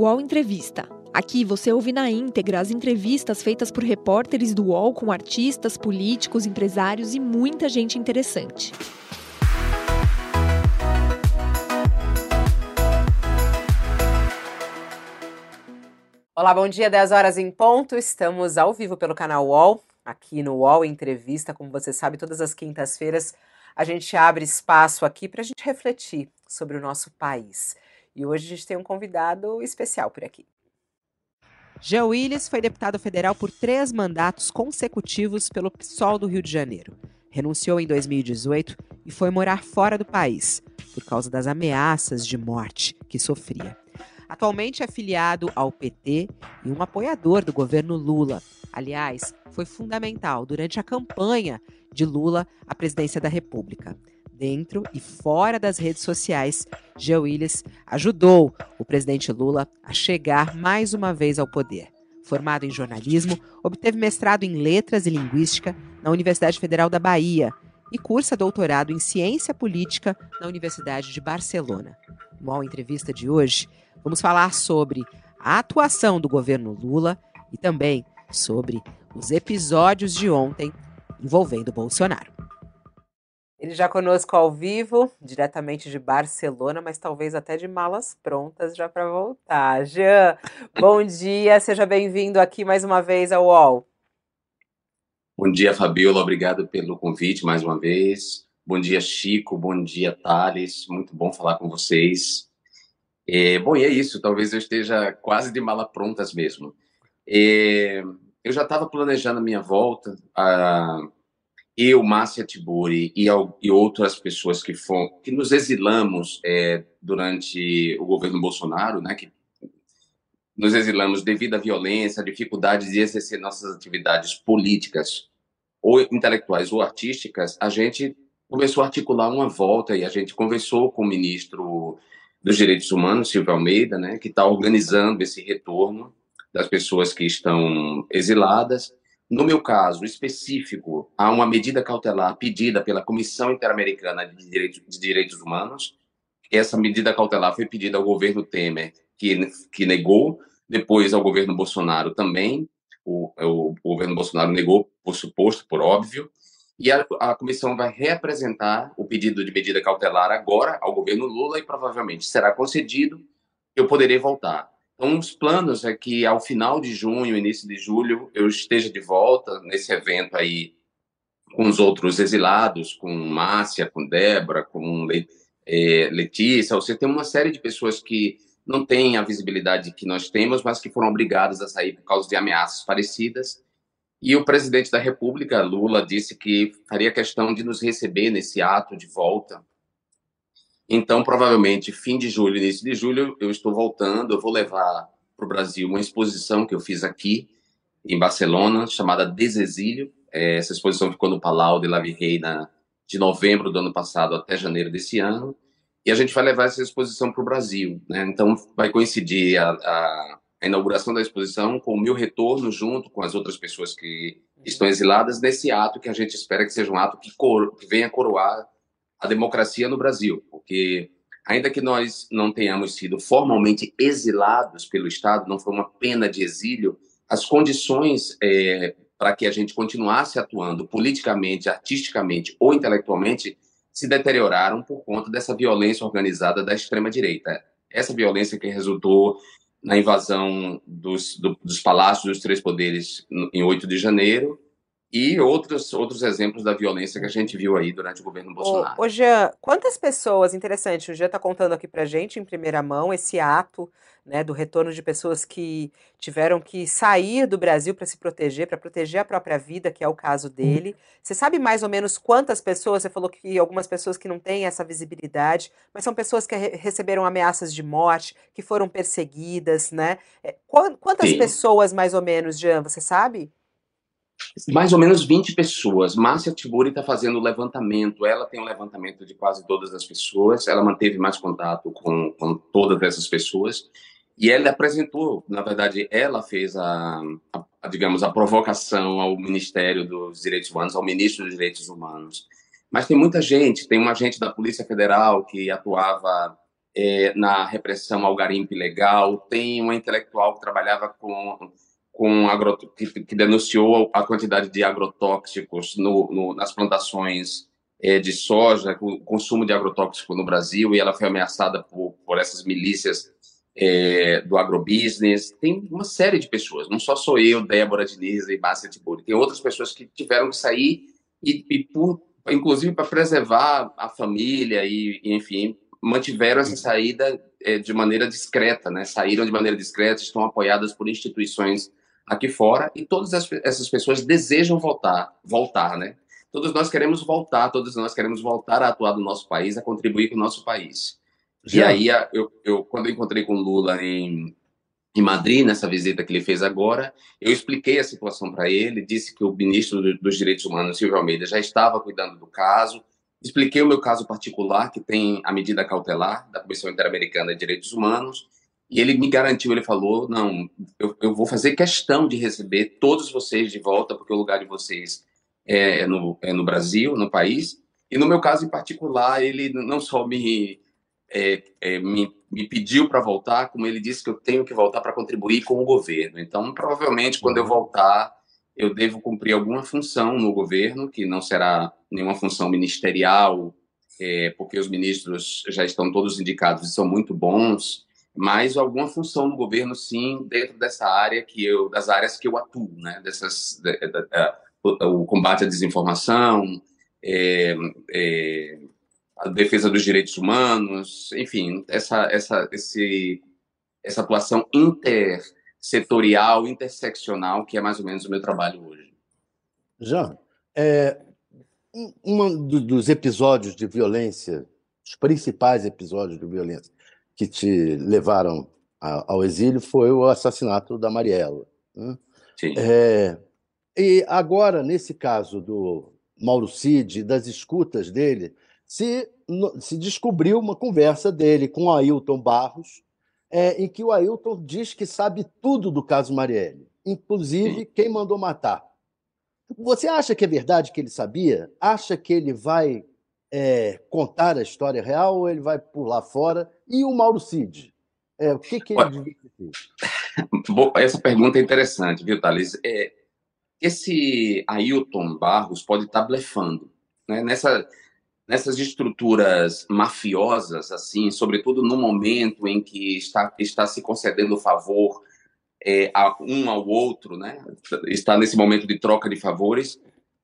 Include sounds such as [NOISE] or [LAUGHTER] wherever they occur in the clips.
UOL Entrevista. Aqui você ouve na íntegra as entrevistas feitas por repórteres do UOL com artistas, políticos, empresários e muita gente interessante. Olá, bom dia, 10 horas em ponto. Estamos ao vivo pelo canal UOL, aqui no UOL Entrevista. Como você sabe, todas as quintas-feiras a gente abre espaço aqui para a gente refletir sobre o nosso país. E hoje a gente tem um convidado especial por aqui. Jean Willis foi deputado federal por três mandatos consecutivos pelo PSOL do Rio de Janeiro. Renunciou em 2018 e foi morar fora do país por causa das ameaças de morte que sofria. Atualmente é filiado ao PT e um apoiador do governo Lula. Aliás, foi fundamental durante a campanha de Lula à presidência da República. Dentro e fora das redes sociais, Jean Willis ajudou o presidente Lula a chegar mais uma vez ao poder. Formado em jornalismo, obteve mestrado em letras e linguística na Universidade Federal da Bahia e cursa doutorado em ciência política na Universidade de Barcelona. No entrevista de hoje, vamos falar sobre a atuação do governo Lula e também sobre os episódios de ontem envolvendo Bolsonaro. Ele já conosco ao vivo, diretamente de Barcelona, mas talvez até de malas prontas já para voltar. Jean, bom dia, seja bem-vindo aqui mais uma vez ao UOL. Bom dia, Fabiola, obrigado pelo convite mais uma vez. Bom dia, Chico, bom dia, Thales, muito bom falar com vocês. É, bom, e é isso, talvez eu esteja quase de mala prontas mesmo. É, eu já estava planejando a minha volta, a, eu, Márcia Tiburi e, e, outras pessoas que, foram, que nos exilamos é, durante o governo Bolsonaro, né, que nos exilamos devido à violência, à dificuldade de exercer nossas atividades políticas, ou intelectuais ou artísticas, a gente começou a articular uma volta e a gente conversou com o ministro dos Direitos Humanos, Silvio Almeida, né, que está organizando esse retorno das pessoas que estão exiladas. No meu caso específico, há uma medida cautelar pedida pela Comissão Interamericana de Direitos, de Direitos Humanos. Essa medida cautelar foi pedida ao governo Temer, que, que negou, depois ao governo Bolsonaro também. O, o, o governo Bolsonaro negou, por suposto, por óbvio. E a, a comissão vai reapresentar o pedido de medida cautelar agora ao governo Lula e provavelmente será concedido. Eu poderei voltar. Então, os planos é que ao final de junho, início de julho, eu esteja de volta nesse evento aí com os outros exilados, com Márcia, com Débora, com é, Letícia. Você tem uma série de pessoas que não têm a visibilidade que nós temos, mas que foram obrigadas a sair por causa de ameaças parecidas. E o presidente da República, Lula, disse que faria questão de nos receber nesse ato de volta então, provavelmente, fim de julho, início de julho, eu estou voltando. Eu vou levar para o Brasil uma exposição que eu fiz aqui em Barcelona, chamada Desexílio. É, essa exposição ficou no Palau de la Virreina de novembro do ano passado até janeiro desse ano. E a gente vai levar essa exposição para o Brasil. Né? Então, vai coincidir a, a, a, inauguração da exposição com o meu retorno junto com as outras pessoas que estão exiladas nesse ato que a gente espera que seja um ato que, coro, que venha coroar a democracia no Brasil, porque ainda que nós não tenhamos sido formalmente exilados pelo Estado, não foi uma pena de exílio, as condições é, para que a gente continuasse atuando politicamente, artisticamente ou intelectualmente se deterioraram por conta dessa violência organizada da extrema-direita. Essa violência que resultou na invasão dos, do, dos palácios dos três poderes em 8 de janeiro, e outros, outros exemplos da violência que a gente viu aí durante o governo Bolsonaro. Ô, ô Jean, quantas pessoas, interessante, o Jean está contando aqui para gente em primeira mão esse ato né, do retorno de pessoas que tiveram que sair do Brasil para se proteger, para proteger a própria vida, que é o caso dele. Você sabe mais ou menos quantas pessoas? Você falou que algumas pessoas que não têm essa visibilidade, mas são pessoas que re receberam ameaças de morte, que foram perseguidas, né? É, quantas Sim. pessoas, mais ou menos, Jean, você sabe? Mais ou menos 20 pessoas. Márcia Tiburi está fazendo o levantamento. Ela tem um levantamento de quase todas as pessoas. Ela manteve mais contato com, com todas essas pessoas. E ela apresentou, na verdade, ela fez a, a, a, digamos, a provocação ao Ministério dos Direitos Humanos, ao Ministro dos Direitos Humanos. Mas tem muita gente, tem um agente da Polícia Federal que atuava é, na repressão ao garimpo ilegal, tem uma intelectual que trabalhava com, com agro, que, que denunciou a quantidade de agrotóxicos no, no, nas plantações é, de soja, o consumo de agrotóxico no Brasil, e ela foi ameaçada por, por essas milícias é, do agrobusiness. Tem uma série de pessoas, não só sou eu, Débora Diniz e Márcia Tiburi, tem outras pessoas que tiveram que sair e, e por, inclusive para preservar a família e, e, enfim, mantiveram essa saída é, de maneira discreta, né? Saíram de maneira discreta, estão apoiadas por instituições aqui fora e todas essas pessoas desejam voltar, voltar, né? Todos nós queremos voltar, todos nós queremos voltar a atuar no nosso país, a contribuir com o nosso país. Já. E aí, eu, eu, quando eu encontrei com Lula em, em Madrid, nessa visita que ele fez agora, eu expliquei a situação para ele, disse que o ministro dos Direitos Humanos, Silvio Almeida, já estava cuidando do caso, expliquei o meu caso particular, que tem a medida cautelar da Comissão Interamericana de Direitos Humanos, e ele me garantiu, ele falou, não, eu, eu vou fazer questão de receber todos vocês de volta, porque o lugar de vocês é, é no, é no Brasil, no país, e no meu caso em particular, ele não só me é, é, me, me, pediu para voltar, como ele disse que eu tenho que voltar para contribuir com o governo. Então, provavelmente, quando eu uhum. voltar, eu devo cumprir alguma função no governo, que não será nenhuma função ministerial, é, porque os ministros já estão todos indicados e são muito bons, mas alguma função no governo, sim, dentro dessa área que eu, das áreas que eu atuo, né? Dessas, de, de, de, o, o combate à desinformação, é, é, a defesa dos direitos humanos, enfim, essa, essa, esse, essa atuação intersetorial, interseccional, que é mais ou menos o meu trabalho hoje. Jean, é, um dos episódios de violência, os principais episódios de violência que te levaram ao exílio foi o assassinato da Mariela. Né? Sim. É, e agora, nesse caso do Mauro Cid, das escutas dele, se, se descobriu uma conversa dele com o Ailton Barros, é, em que o Ailton diz que sabe tudo do caso Marielle, inclusive quem mandou matar. Você acha que é verdade que ele sabia? Acha que ele vai é, contar a história real ou ele vai pular fora? E o Mauro Cid? É, o que, que ele devia ter [LAUGHS] Essa pergunta é interessante, viu, Thales? É, esse Ailton Barros pode estar blefando. Né? Nessa, nessas estruturas mafiosas, assim, sobretudo no momento em que está, está se concedendo favor é, a um ao outro, né? está nesse momento de troca de favores,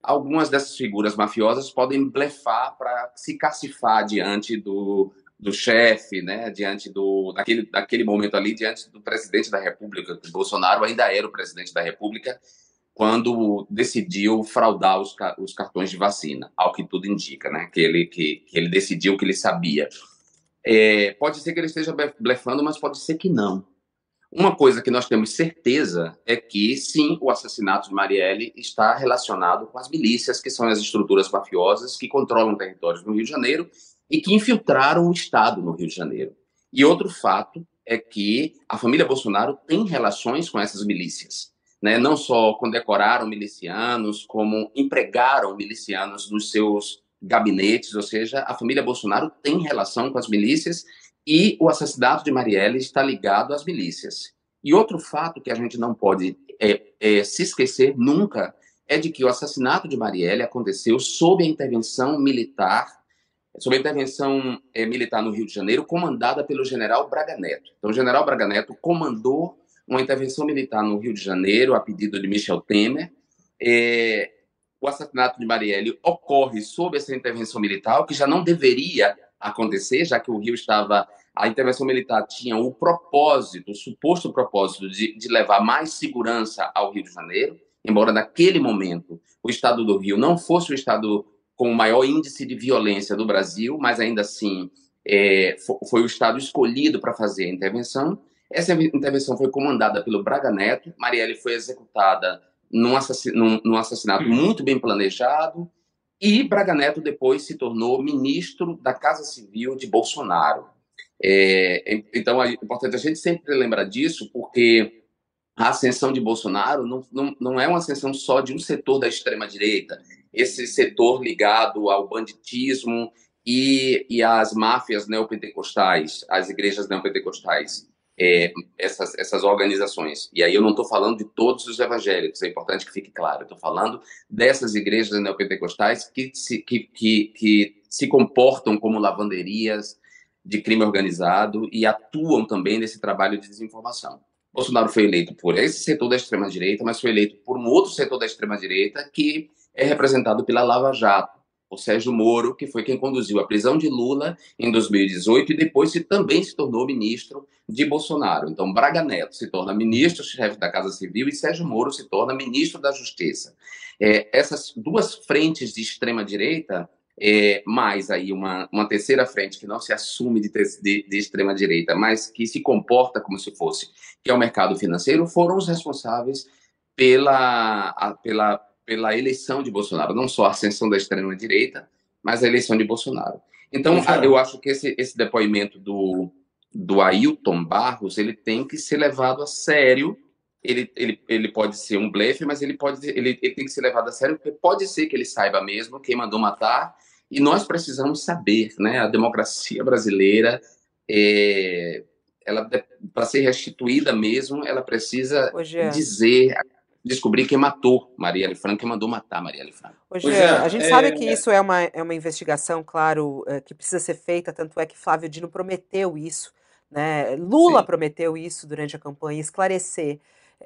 algumas dessas figuras mafiosas podem blefar para se cacifar diante do, do chefe, né? diante do daquele, daquele momento ali, diante do presidente da República, que Bolsonaro ainda era o presidente da República, quando decidiu fraudar os, os, cartões de vacina, ao que tudo indica, né? Que ele, que, que ele decidiu que ele sabia. É, pode ser que ele esteja blefando, mas pode ser que não. Uma coisa que nós temos certeza é que, sim, o assassinato de Marielle está relacionado com as milícias, que são as estruturas mafiosas que controlam territórios no Rio de Janeiro e que infiltraram o Estado no Rio de Janeiro. E outro fato é que a família Bolsonaro tem relações com essas milícias né, não só condecoraram milicianos, como empregaram milicianos nos seus gabinetes, ou seja, a família Bolsonaro tem relação com as milícias e o assassinato de Marielle está ligado às milícias. E outro fato que a gente não pode é, é, se esquecer nunca é de que o assassinato de Marielle aconteceu sob a intervenção militar, sob a intervenção é, militar no Rio de Janeiro, comandada pelo general Braga Neto. Então, o general Braga Neto comandou uma intervenção militar no Rio de Janeiro, a pedido de Michel Temer. É, o assassinato de Marielle ocorre sob essa intervenção militar, que já não deveria acontecer, já que o Rio estava. A intervenção militar tinha o propósito, o suposto propósito de, de levar mais segurança ao Rio de Janeiro, embora naquele momento o estado do Rio não fosse o estado com o maior índice de violência do Brasil, mas ainda assim é, foi o estado escolhido para fazer a intervenção. Essa intervenção foi comandada pelo Braga Neto. Marielle foi executada num, assassinato, num assassinato muito bem planejado. E Braga Neto depois se tornou ministro da Casa Civil de Bolsonaro. É, então é importante a gente sempre lembrar disso, porque a ascensão de Bolsonaro não, não, não é uma ascensão só de um setor da extrema-direita. Esse setor ligado ao banditismo e, e as máfias neopentecostais, as igrejas neopentecostais, é, essas, essas organizações. E aí eu não estou falando de todos os evangélicos, é importante que fique claro. Estou falando dessas igrejas neopentecostais que se, que, que, que se comportam como lavanderias de crime organizado e atuam também nesse trabalho de desinformação. Bolsonaro foi eleito por esse setor da extrema-direita, mas foi eleito por um outro setor da extrema-direita que é representado pela Lava Jato, o Sérgio Moro, que foi quem conduziu a prisão de Lula em 2018 e depois se, também se tornou ministro de Bolsonaro. Então, Braga Neto se torna ministro-chefe da Casa Civil e Sérgio Moro se torna ministro da Justiça. É, essas duas frentes de extrema-direita, é, mais aí uma, uma terceira frente que não se assume de, de, de extrema-direita, mas que se comporta como se fosse, que é o mercado financeiro, foram os responsáveis pela, a, pela pela eleição de Bolsonaro, não só a ascensão da extrema-direita, mas a eleição de Bolsonaro. Então, eu acho que esse, esse depoimento do, do Ailton Barros, ele tem que ser levado a sério. Ele, ele, ele pode ser um blefe, mas ele, pode, ele, ele tem que ser levado a sério, porque pode ser que ele saiba mesmo quem mandou matar, e nós precisamos saber, né? A democracia brasileira, é, ela para ser restituída mesmo, ela precisa dizer descobrir quem matou Marielle Franco e mandou matar Marielle Franco. Hoje, é, a gente é, sabe que é... isso é uma, é uma investigação, claro, é, que precisa ser feita, tanto é que Flávio Dino prometeu isso, né? Lula Sim. prometeu isso durante a campanha, esclarecer.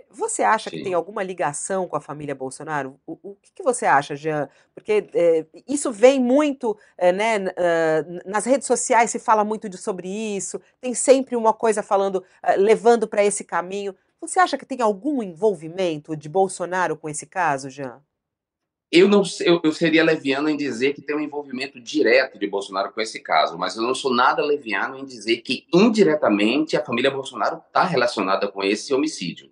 Você acha Sim. que tem alguma ligação com a família Bolsonaro? O, o que, que, você acha, Jean? Porque é, isso vem muito, é, né, uh, nas redes sociais se fala muito de, sobre isso, tem sempre uma coisa falando, uh, levando para esse caminho. Você acha que tem algum envolvimento de Bolsonaro com esse caso, Jean? Eu não eu, eu seria leviano em dizer que tem um envolvimento direto de Bolsonaro com esse caso, mas eu não sou nada leviano em dizer que indiretamente a família Bolsonaro está relacionada com esse homicídio,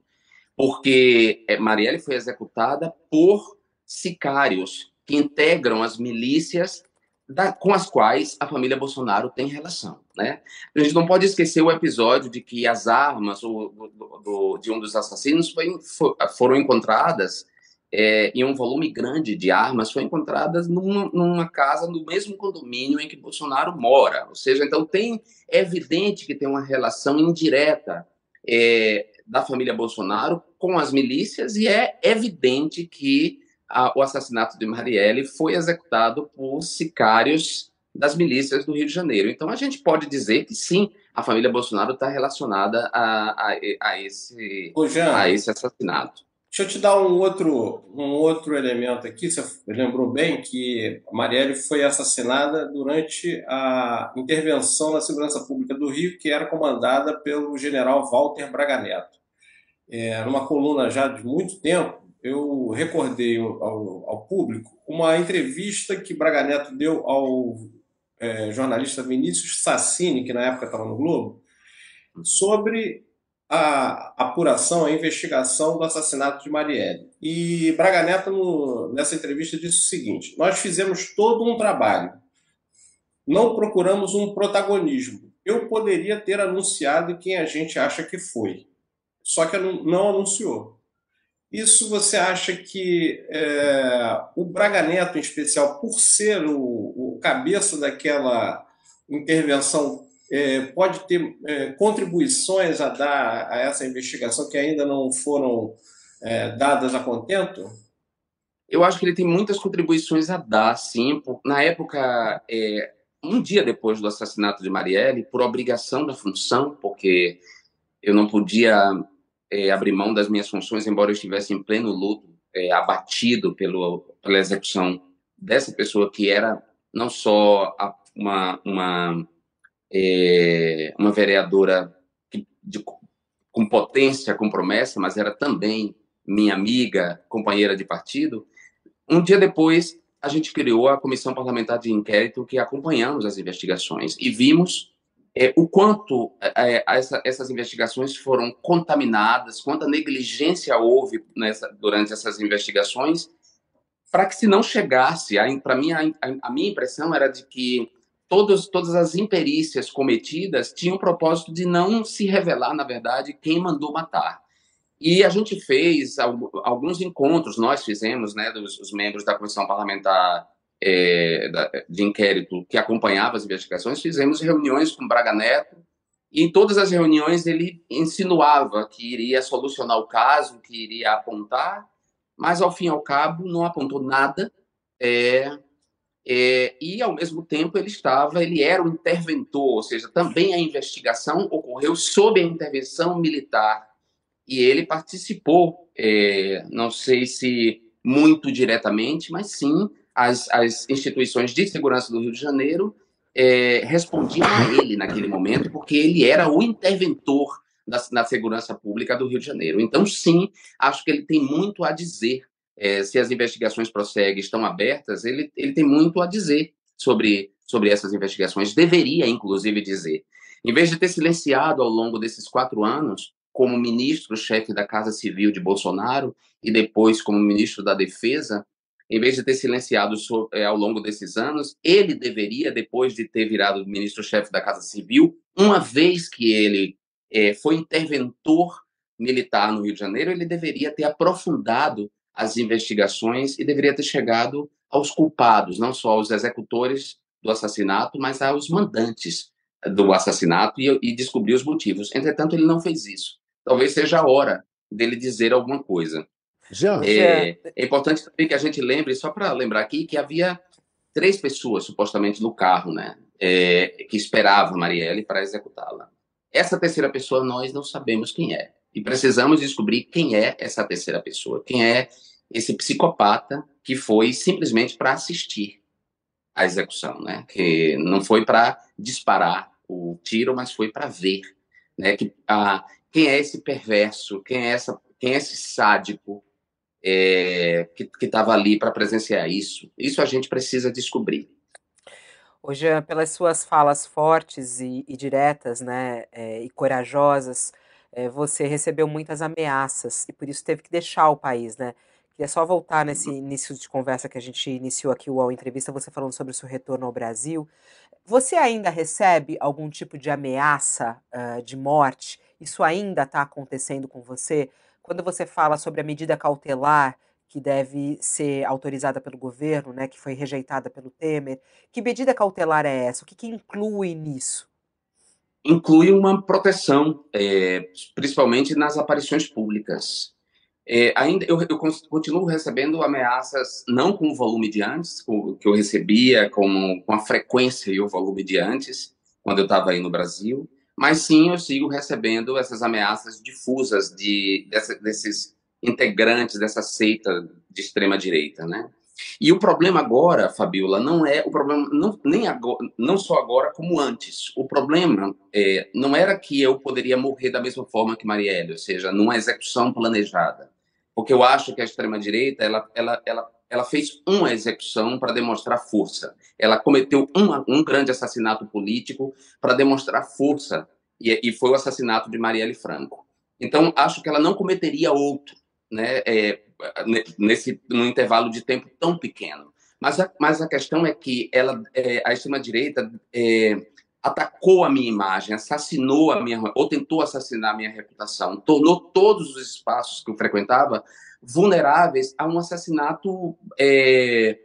porque é, Marielle foi executada por sicários que integram as milícias da, com as quais a família Bolsonaro tem relação. Né? A gente não pode esquecer o episódio de que as armas do, do, do, de um dos assassinos foi, for, foram encontradas é, em um volume grande de armas, foram encontradas numa, numa, casa no mesmo condomínio em que Bolsonaro mora. Ou seja, então tem é evidente que tem uma relação indireta é, da família Bolsonaro com as milícias e é evidente que a, o assassinato de Marielle foi executado por sicários das milícias do Rio de Janeiro. Então a gente pode dizer que sim, a família Bolsonaro está relacionada a, a, a, esse, Ô, Jean, a esse assassinato. Deixa eu te dar um outro, um outro elemento aqui. Você lembrou bem que Marielle foi assassinada durante a intervenção na segurança pública do Rio, que era comandada pelo general Walter Braga Neto. É, numa coluna já de muito tempo, eu recordei ao, ao, público uma entrevista que Braga Neto deu ao é, jornalista Vinícius Sassini, que na época estava no Globo, sobre a apuração, a investigação do assassinato de Marielle. E Braga Neto, no, nessa entrevista, disse o seguinte: Nós fizemos todo um trabalho, não procuramos um protagonismo. Eu poderia ter anunciado quem a gente acha que foi, só que não anunciou. Isso você acha que é, o Braga Neto, em especial, por ser o, o cabeça daquela intervenção, é, pode ter é, contribuições a dar a essa investigação que ainda não foram é, dadas a contento? Eu acho que ele tem muitas contribuições a dar, sim. Na época, é, um dia depois do assassinato de Marielle, por obrigação da função, porque eu não podia é, abrir mão das minhas funções, embora eu estivesse em pleno luto, é, abatido pelo, pela execução dessa pessoa que era não só a, uma, uma, é, uma vereadora que, de, com potência, com promessa, mas era também minha amiga, companheira de partido. Um dia depois, a gente criou a Comissão Parlamentar de Inquérito que acompanhamos as investigações e vimos é, o quanto é, é, essa, essas investigações foram contaminadas, quanta negligência houve nessa, durante essas investigações, para que se não chegasse, para mim, a, a, minha impressão era de que todos, todas as imperícias cometidas tinham o propósito de não se revelar, na verdade, quem mandou matar. E a gente fez alguns encontros, nós fizemos, né, dos os membros da Comissão Parlamentar é, de inquérito que acompanhava as investigações, fizemos reuniões com Braga Neto, e em todas as reuniões ele insinuava que iria solucionar o caso, que iria apontar, mas ao fim e ao cabo não apontou nada. É, é, e ao mesmo tempo ele estava, ele era o interventor, ou seja, também a investigação ocorreu sob a intervenção militar e ele participou, é, não sei se muito diretamente, mas sim as, as instituições de segurança do Rio de Janeiro é, respondiam a ele naquele momento, porque ele era o interventor da, na segurança pública do Rio de Janeiro. Então, sim, acho que ele tem muito a dizer. É, se as investigações prosseguem, estão abertas, ele, ele tem muito a dizer sobre, sobre essas investigações. Deveria, inclusive, dizer. Em vez de ter silenciado ao longo desses quatro anos, como ministro-chefe da Casa Civil de Bolsonaro e depois como ministro da Defesa, em vez de ter silenciado é, ao longo desses anos, ele deveria, depois de ter virado ministro-chefe da Casa Civil, uma vez que ele é, foi interventor militar no Rio de Janeiro, ele deveria ter aprofundado as investigações e deveria ter chegado aos culpados, não só aos executores do assassinato, mas aos mandantes do assassinato e, e descobrir os motivos. Entretanto, ele não fez isso. Talvez seja a hora dele dizer alguma coisa. Já. É, é importante também que a gente lembre, só para lembrar aqui, que havia três pessoas supostamente no carro, né, é, que esperavam Marielle para executá-la. Essa terceira pessoa nós não sabemos quem é e precisamos descobrir quem é essa terceira pessoa, quem é esse psicopata que foi simplesmente para assistir à execução, né? Que não foi para disparar o tiro, mas foi para ver, né? Que a quem é esse perverso, quem é essa, quem é esse sádico é, que estava ali para presenciar isso. Isso a gente precisa descobrir. Hoje, pelas suas falas fortes e, e diretas, né, é, e corajosas, é, você recebeu muitas ameaças e por isso teve que deixar o país, né? Queria só voltar nesse início de conversa que a gente iniciou aqui, o entrevista, você falando sobre o seu retorno ao Brasil. Você ainda recebe algum tipo de ameaça uh, de morte? Isso ainda está acontecendo com você? Quando você fala sobre a medida cautelar que deve ser autorizada pelo governo, né, que foi rejeitada pelo Temer, que medida cautelar é essa? O que, que inclui nisso? Inclui uma proteção, é, principalmente nas aparições públicas. É, ainda eu, eu, continuo recebendo ameaças não com o volume de antes, com, que eu recebia com, com a frequência e o volume de antes, quando eu estava aí no Brasil, mas sim, eu sigo recebendo essas ameaças difusas de, dessa, desses integrantes dessa seita de extrema direita, né? E o problema agora, Fabiola, não é o problema não, nem agora, não só agora como antes. O problema é, não era que eu poderia morrer da mesma forma que Marielle, ou seja, numa execução planejada, porque eu acho que a extrema direita ela, ela, ela ela fez uma execução para demonstrar força. Ela cometeu uma, um grande assassinato político para demonstrar força, e, e, foi o assassinato de Marielle Franco. Então, acho que ela não cometeria outro, né, é, nesse num intervalo de tempo tão pequeno. Mas a, mas a questão é que ela, é, a extrema-direita é, atacou a minha imagem, assassinou a minha, ou tentou assassinar a minha reputação, tornou todos os espaços que eu frequentava vulneráveis a um assassinato é,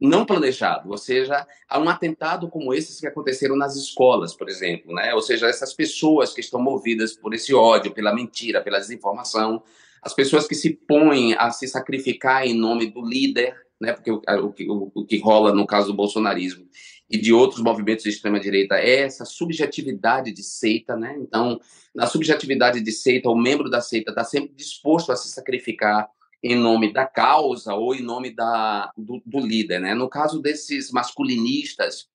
não planejado, ou seja, a um atentado como esses que aconteceram nas escolas, por exemplo, né? Ou seja, essas pessoas que estão movidas por esse ódio, pela mentira, pela desinformação, as pessoas que se põem a se sacrificar em nome do líder, né? Porque o, o, o que rola no caso do bolsonarismo e de outros movimentos de extrema direita é essa subjetividade de seita, né? Então, na subjetividade de seita, o membro da seita está sempre disposto a se sacrificar em nome da causa ou em nome da, do, do líder, né? No caso desses masculinistas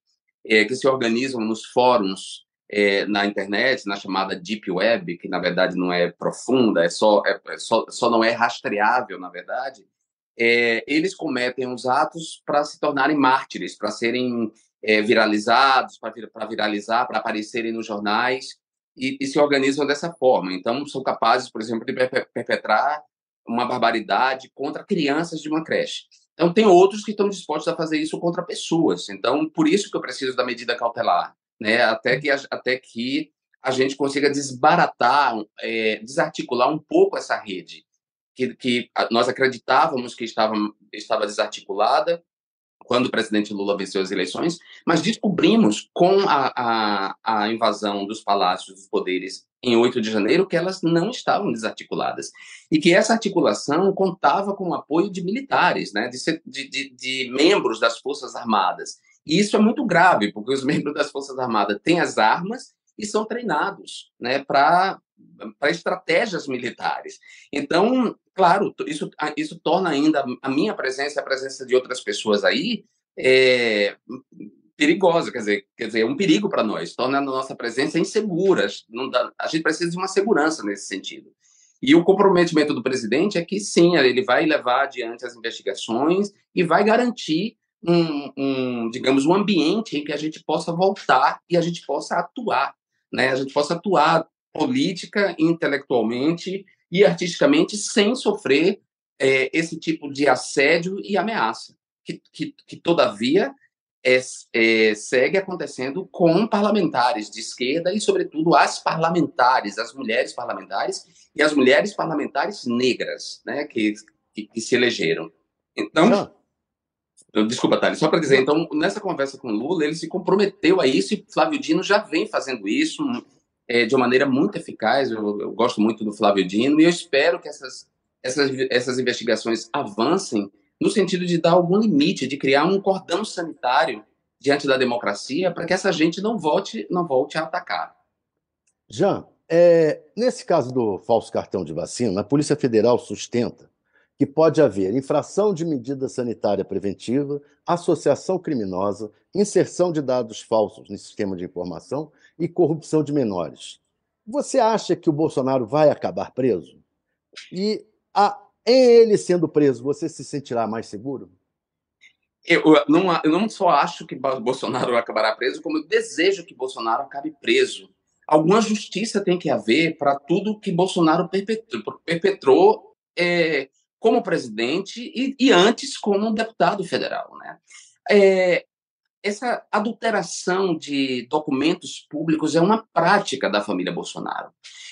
é, que se organizam nos fóruns é, na internet, na chamada deep web, que na verdade não é profunda, é só, é, é só, só não é rastreável, na verdade, é, eles cometem os atos para se tornarem mártires, para serem é, viralizados, para viralizar, para aparecerem nos jornais e, e, se organizam dessa forma. Então, são capazes, por exemplo, de perpetrar uma barbaridade contra crianças de uma creche. Então, tem outros que estão dispostos a fazer isso contra pessoas. Então, por isso que eu preciso da medida cautelar, né? Até que, até que a gente consiga desbaratar, é, desarticular um pouco essa rede que, que nós acreditávamos que estava, estava desarticulada quando o presidente Lula venceu as eleições, mas descobrimos com a, a, a, invasão dos palácios dos poderes em 8 de janeiro que elas não estavam desarticuladas e que essa articulação contava com o apoio de militares, né, de, de, de, membros das Forças Armadas. E isso é muito grave, porque os [LAUGHS] membros das Forças Armadas têm as armas e são treinados né, para estratégias militares. Então, claro, isso, isso torna ainda a minha presença, a presença de outras pessoas aí, é, perigosa, quer dizer, quer dizer, é um perigo para nós, torna a nossa presença insegura. Dá, a gente precisa de uma segurança nesse sentido. E o comprometimento do presidente é que sim, ele vai levar adiante as investigações e vai garantir um, um, digamos, um ambiente em que a gente possa voltar e a gente possa atuar, né? A gente possa atuar política, intelectualmente e artisticamente sem sofrer é, esse tipo de assédio e ameaça, que, que, que todavia é, é, segue acontecendo com parlamentares de esquerda e, sobretudo, as parlamentares, as mulheres parlamentares e as mulheres parlamentares negras, né, que, que, que se elegeram. Então, desculpa, Thales, só para dizer, então, nessa conversa com Lula, ele se comprometeu a isso e Flávio Dino já vem fazendo isso é, de uma maneira muito eficaz. Eu, eu, gosto muito do Flávio Dino e eu espero que essas, essas, essas investigações avancem no sentido de dar algum limite, de criar um cordão sanitário diante da democracia para que essa gente não volte, não volte a atacar. Jean, é, nesse caso do falso cartão de vacina, a Polícia Federal sustenta que pode haver infração de medida sanitária preventiva, associação criminosa, inserção de dados falsos no sistema de informação e corrupção de menores. Você acha que o Bolsonaro vai acabar preso? E a, ele sendo preso, você se sentirá mais seguro? Eu não, eu não só acho que Bolsonaro acabará preso, como eu desejo que Bolsonaro acabe preso. Alguma justiça tem que haver para tudo que Bolsonaro perpetrou, perpetrou é, como presidente e, e antes como deputado federal. Né? É, essa adulteração de documentos públicos é uma prática da família Bolsonaro.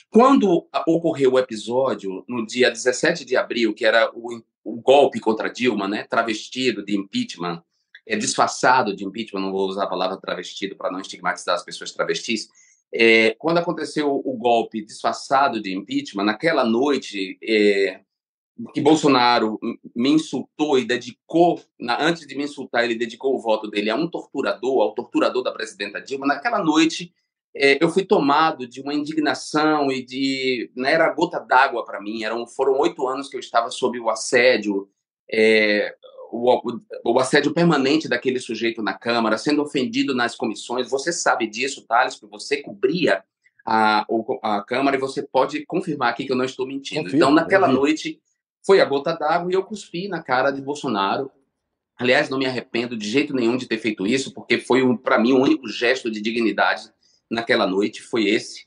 Quando ocorreu o episódio, no dia 17 de abril, que era o, o golpe contra Dilma, né, travestido de impeachment, é, disfarçado de impeachment, não vou usar a palavra travestido para não estigmatizar as pessoas travestis, é, quando aconteceu o golpe disfarçado de impeachment, naquela noite, é, que Bolsonaro me insultou e dedicou, na, antes de me insultar, ele dedicou o voto dele a um torturador, ao torturador da presidenta Dilma. Naquela noite, é, eu fui tomado de uma indignação e de. Né, era gota d'água para mim. Eram, foram oito anos que eu estava sob o assédio, é, o, o, assédio permanente daquele sujeito na Câmara, sendo ofendido nas comissões. Você sabe disso, Thales, que você cobria a, a Câmara e você pode confirmar aqui que eu não estou mentindo. Então, naquela noite foi a gota d'água e eu cuspi na cara de Bolsonaro. Aliás, não me arrependo de jeito nenhum de ter feito isso, porque foi, para mim, o único gesto de dignidade naquela noite foi esse.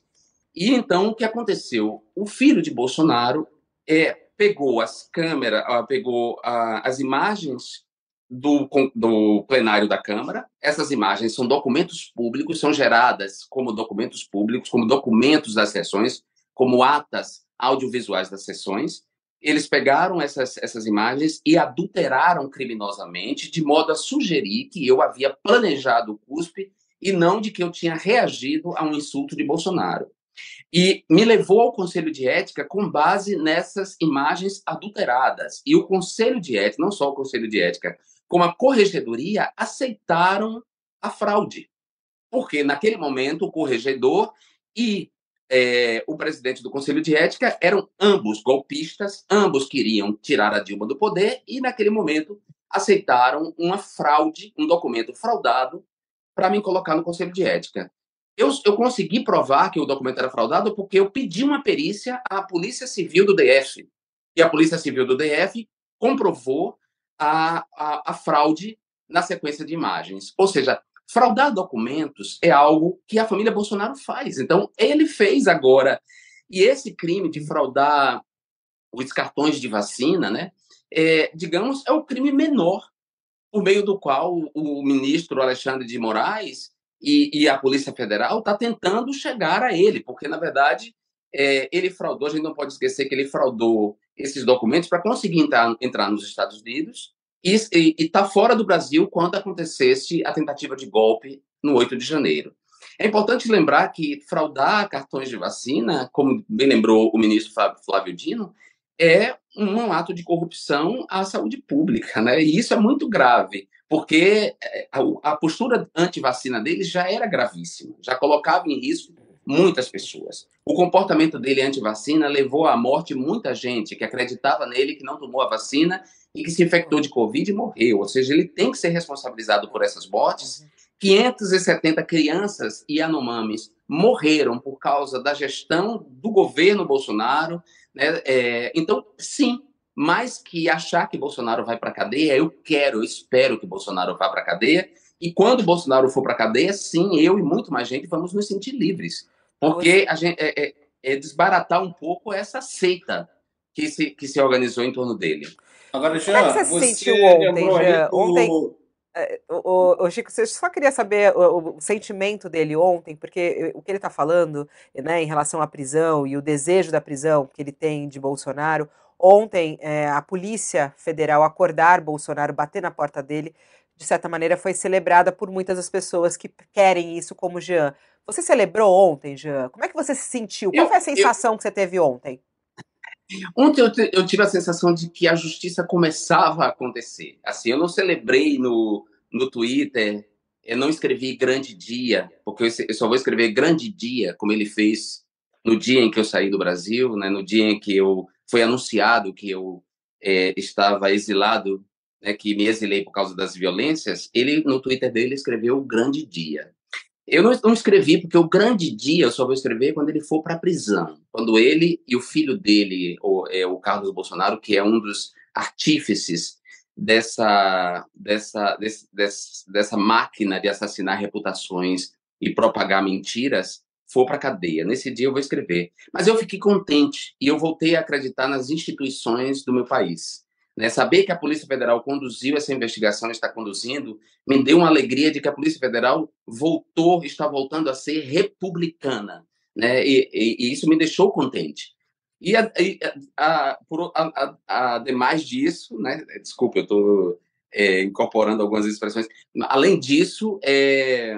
E então, o que aconteceu? O filho de Bolsonaro é, pegou as câmeras, ah, pegou ah, as imagens do, do plenário da Câmara. Essas imagens são documentos públicos, são geradas como documentos públicos, como documentos das sessões, como atas audiovisuais das sessões eles pegaram essas, essas imagens e adulteraram criminosamente, de modo a sugerir que eu havia planejado o cuspe e não de que eu tinha reagido a um insulto de Bolsonaro. E me levou ao Conselho de Ética com base nessas imagens adulteradas. E o Conselho de Ética, não só o Conselho de Ética, como a Corregedoria, aceitaram a fraude. Porque naquele momento o corregedor e é, o presidente do Conselho de Ética eram ambos golpistas, ambos queriam tirar a Dilma do poder e, naquele momento, aceitaram uma fraude, um documento fraudado, para me colocar no Conselho de Ética. Eu, eu consegui provar que o documento era fraudado porque eu pedi uma perícia à Polícia Civil do DF. E a Polícia Civil do DF comprovou a, a, a fraude na sequência de imagens. Ou seja, Fraudar documentos é algo que a família Bolsonaro faz. Então, ele fez agora. E esse crime de fraudar os cartões de vacina, né, é, digamos, é o crime menor, por meio do qual o ministro Alexandre de Moraes e, e a Polícia Federal está tentando chegar a ele, porque, na verdade, é, ele fraudou, a gente não pode esquecer que ele fraudou esses documentos para conseguir entrar, entrar nos Estados Unidos, e está fora do Brasil quando acontecesse a tentativa de golpe no 8 de janeiro. É importante lembrar que fraudar cartões de vacina, como bem lembrou o ministro Flávio Dino, é um ato de corrupção à saúde pública, né? E isso é muito grave, porque é, a, postura anti-vacina dele já era gravíssima, já colocava em risco muitas pessoas. O comportamento dele anti-vacina levou à morte muita gente que acreditava nele, que não tomou a vacina e que se infectou de Covid e morreu. Ou seja, ele tem que ser responsabilizado por essas mortes 570 crianças Yanomamis morreram por causa da gestão do governo Bolsonaro. Né? É, então, sim, mais que achar que Bolsonaro vai para a cadeia, eu quero, eu espero que Bolsonaro vá para a cadeia. E quando Bolsonaro for para a cadeia, sim, eu e muito mais gente vamos nos sentir livres. Porque a gente, é, é, é desbaratar um pouco essa seita que se, que se organizou em torno dele. Agora, Jean, Como é que você, você sentiu ontem, Jean? Ontem, é, o, o, Chico, você só queria saber o, o, sentimento dele ontem, porque o que ele está falando né, em relação à prisão e o desejo da prisão que ele tem de Bolsonaro. Ontem, é, a Polícia Federal acordar Bolsonaro, bater na porta dele, de certa maneira foi celebrada por muitas das pessoas que querem isso, como Jean. Você celebrou ontem, Jean? Como é que você se sentiu? Qual eu, foi a sensação eu... que você teve ontem? Ontem eu, eu, tive a sensação de que a justiça começava a acontecer. Assim, eu não celebrei no, no Twitter, eu não escrevi grande dia, porque eu, só vou escrever grande dia, como ele fez no dia em que eu saí do Brasil, né, no dia em que eu foi anunciado que eu é, estava exilado, né, que me exilei por causa das violências. Ele no Twitter dele escreveu grande dia. Eu não, não, escrevi porque o grande dia eu só vou escrever quando ele for para a prisão. Quando ele e o filho dele, o, é, o Carlos Bolsonaro, que é um dos artífices dessa, dessa, desse, desse, dessa máquina de assassinar reputações e propagar mentiras, for para a cadeia. Nesse dia eu vou escrever. Mas eu fiquei contente e eu voltei a acreditar nas instituições do meu país. Né? Saber que a Polícia Federal conduziu essa investigação, está conduzindo, me deu uma alegria de que a Polícia Federal voltou, está voltando a ser republicana. Né? E, e, e isso me deixou contente. E, a, a, por, a, ademais disso, né? desculpa, eu estou é, incorporando algumas expressões. Além disso, é,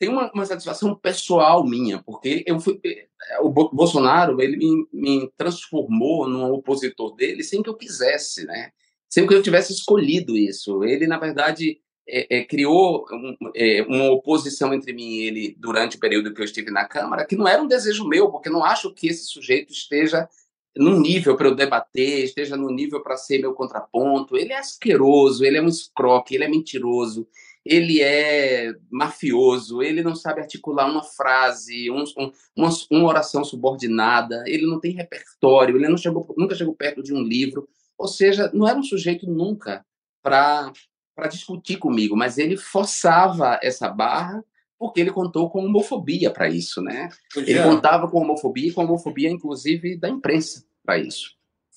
tem uma, uma, satisfação pessoal minha, porque eu fui, eh, o Bolsonaro ele me, me, transformou num opositor dele sem que eu quisesse, né? Sem que eu tivesse escolhido isso. Ele, na verdade, é, é, criou um, é, uma oposição entre mim e ele durante o período que eu estive na Câmara, que não era um desejo meu, porque não acho que esse sujeito esteja num nível para eu debater, esteja no nível para ser meu contraponto. Ele é asqueroso, ele é um escroque, ele é mentiroso, ele é mafioso, ele não sabe articular uma frase, um, um, uma, uma, oração subordinada, ele não tem repertório, ele chegou, nunca chegou perto de um livro, ou seja, não era um sujeito nunca para discutir comigo, mas ele forçava essa barra porque ele contou com homofobia para isso, né? Ele contava com homofobia e com homofobia, inclusive, da imprensa para isso.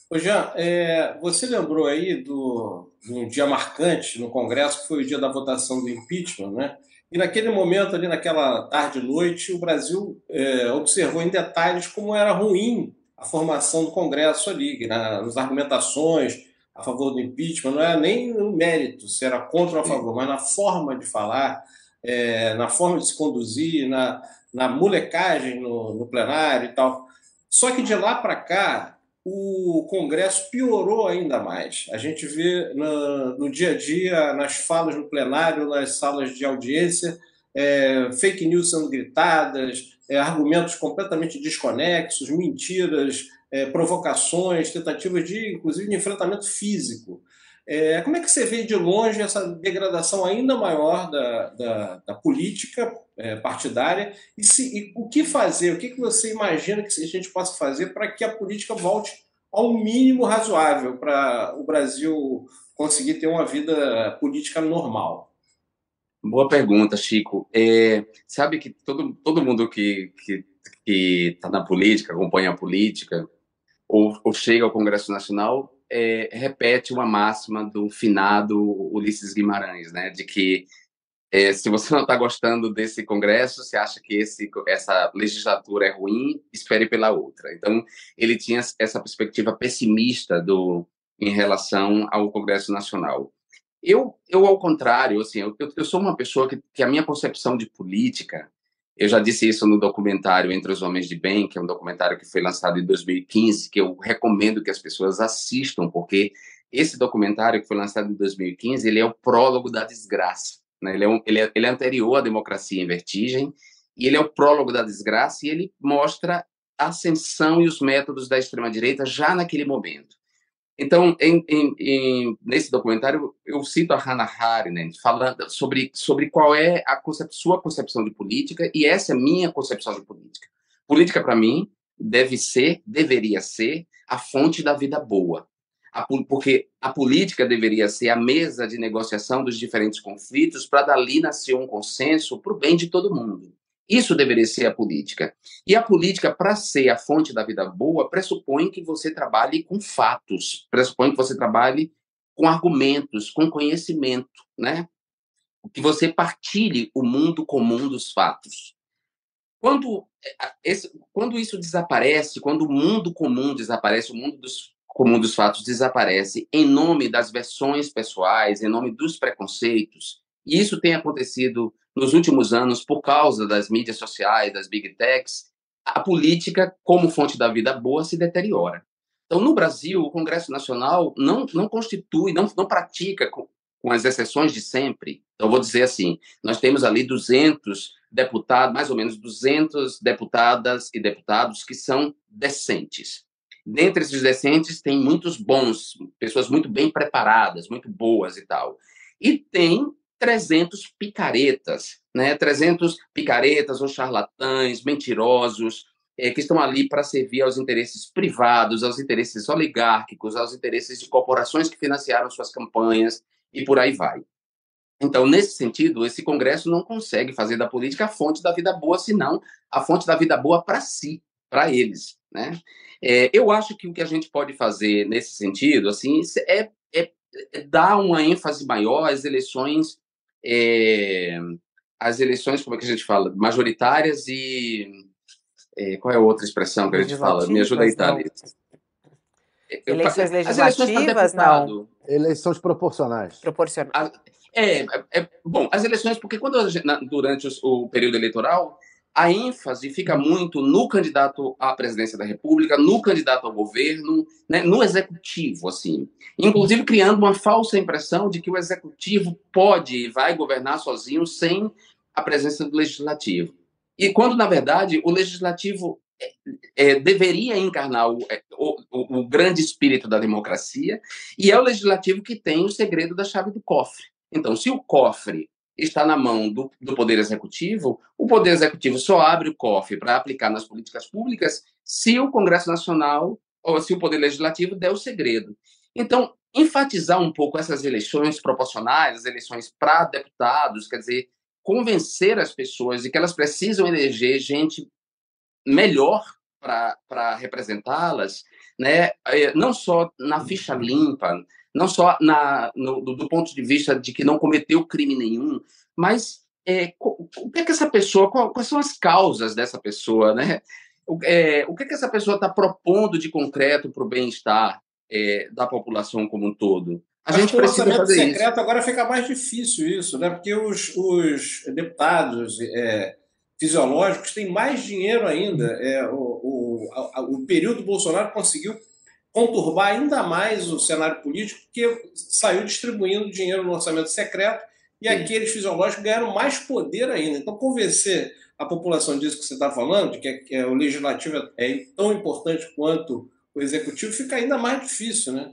Ô Jean, é, você lembrou aí do, um dia marcante no Congresso, que foi o dia da votação do impeachment, né? E naquele momento, ali naquela tarde e noite, o Brasil é, observou em detalhes como era ruim a formação do Congresso ali, nas argumentações a favor do impeachment, não era nem no mérito, se era contra ou a favor, mas na forma de falar, é, na forma de se conduzir, na, na molecagem no, no plenário e tal. Só que de lá para cá, o Congresso piorou ainda mais. A gente vê no, no dia a dia, nas falas no plenário, nas salas de audiência, é, fake news sendo gritadas, é, argumentos completamente desconexos, mentiras, é, provocações, tentativas de, inclusive, de enfrentamento físico. É, como é que você vê de longe essa degradação ainda maior da, da, da política é, partidária e, se, e, o que fazer? O que, que você imagina que a gente possa fazer para que a política volte ao mínimo razoável para o Brasil conseguir ter uma vida política normal? Boa pergunta, Chico. É, sabe que todo, todo mundo que está na política, acompanha a política, ou, ou chega ao Congresso Nacional, é, repete uma máxima do finado Ulisses Guimarães, né, de que é, se você não está gostando desse Congresso, se acha que esse, essa legislatura é ruim, espere pela outra. Então, ele tinha essa perspectiva pessimista do em relação ao Congresso Nacional. Eu, eu ao contrário, assim, eu, eu sou uma pessoa que, que a minha concepção de política, eu já disse isso no documentário Entre os Homens de Bem, que é um documentário que foi lançado em 2015, que eu recomendo que as pessoas assistam, porque esse documentário que foi lançado em 2015, ele é o prólogo da desgraça. Né? Ele, é um, ele, é, ele é anterior à Democracia em Vertigem, e ele é o prólogo da desgraça, e ele mostra a ascensão e os métodos da extrema-direita já naquele momento. Então, em, em, em, nesse documentário, eu cito a Hannah Arendt falando sobre, sobre qual é a concep sua concepção de política, e essa é a minha concepção de política. Política, para mim, deve ser, deveria ser, a fonte da vida boa. A, porque a política deveria ser a mesa de negociação dos diferentes conflitos para dali nascer um consenso para o bem de todo mundo. Isso deveria ser a política. E a política, para ser a fonte da vida boa, pressupõe que você trabalhe com fatos, pressupõe que você trabalhe com argumentos, com conhecimento, né? Que você partilhe o mundo comum dos fatos. Quando, é, esse, quando isso desaparece, quando o mundo comum desaparece, o mundo dos, comum dos fatos desaparece em nome das versões pessoais, em nome dos preconceitos, e isso tem acontecido nos últimos anos por causa das mídias sociais, das big techs, a política, como fonte da vida boa, se deteriora. Então, no Brasil, o Congresso Nacional não, não constitui, não, não pratica, com, com as exceções de sempre. Então, vou dizer assim: nós temos ali 200 deputados, mais ou menos 200 deputadas e deputados que são decentes. Dentre esses decentes, tem muitos bons, pessoas muito bem preparadas, muito boas e tal. E tem 300 picaretas, né? 300 picaretas ou charlatães, mentirosos, é, que estão ali para servir aos interesses privados, aos interesses oligárquicos, aos interesses de corporações que financiaram suas campanhas e por aí vai. Então, nesse sentido, esse Congresso não consegue fazer da política a fonte da vida boa, senão a fonte da vida boa para si, para eles, né? É, eu acho que o que a gente pode fazer nesse sentido, assim, é, é, é dar uma ênfase maior às eleições é, as eleições, como é que a gente fala? Majoritárias e. É, qual é a outra expressão que a gente fala? Me ajuda aí, Thales. Eleições legislativas, não. Eleições proporcionais. Proporcionais. É, é, é, bom, as eleições, porque quando gente, durante o período eleitoral, a ênfase fica muito no candidato à presidência da República, no candidato ao governo, né, no executivo, assim. Inclusive criando uma falsa impressão de que o executivo pode e vai governar sozinho sem a presença do legislativo. E quando, na verdade, o legislativo é, é, deveria encarnar o, é, o, o grande espírito da democracia, e é o legislativo que tem o segredo da chave do cofre. Então, se o cofre está na mão do, do Poder Executivo, o Poder Executivo só abre o cofre para aplicar nas políticas públicas se o Congresso Nacional ou se o Poder Legislativo der o segredo. Então, enfatizar um pouco essas eleições proporcionais, as eleições para deputados, quer dizer, convencer as pessoas de que elas precisam eleger gente melhor para representá-las, né? É, não só na ficha limpa, não só na, no, do, ponto de vista de que não cometeu crime nenhum, mas é, o, que é que essa pessoa, qual, quais são as causas dessa pessoa, né? O, é, o que é que essa pessoa está propondo de concreto para o bem-estar é, da população como um todo? A Acho gente precisa fazer secreto isso. agora fica mais difícil isso, né? Porque os, os deputados é, fisiológicos têm mais dinheiro ainda. É, o, o, o período Bolsonaro conseguiu conturbar ainda mais o cenário político, porque saiu distribuindo dinheiro no orçamento secreto e Sim. aqueles fisiológicos ganharam mais poder ainda. Então, convencer a população disso que você está falando, de que, é, que é, o legislativo é tão importante quanto o executivo, fica ainda mais difícil, né?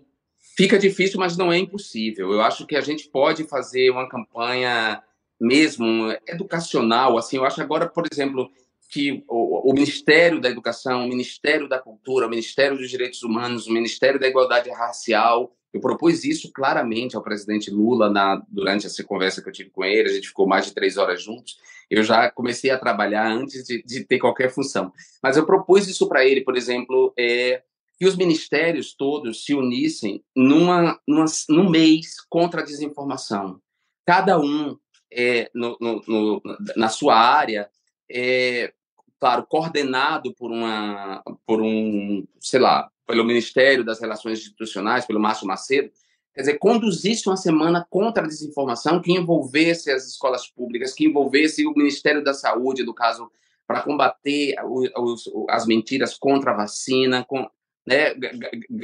Fica difícil, mas não é impossível. Eu acho que a gente pode fazer uma campanha mesmo educacional. Assim, eu acho agora, por exemplo, que o, o, Ministério da Educação, o Ministério da Cultura, o Ministério dos Direitos Humanos, o Ministério da Igualdade Racial, eu propus isso claramente ao presidente Lula na, durante essa conversa que eu tive com ele, a gente ficou mais de três horas juntos, eu já comecei a trabalhar antes de, de ter qualquer função. Mas eu propus isso para ele, por exemplo, é, que os ministérios todos se unissem numa, numa, num mês contra a desinformação. Cada um é, no, no, no, na sua área é, claro, coordenado por uma, por um, sei lá, pelo Ministério das Relações Institucionais, pelo Márcio Macedo, quer dizer, conduzisse uma semana contra a desinformação que envolvesse as escolas públicas, que envolvesse o Ministério da Saúde, no caso, para combater os, as mentiras contra a vacina, com, né,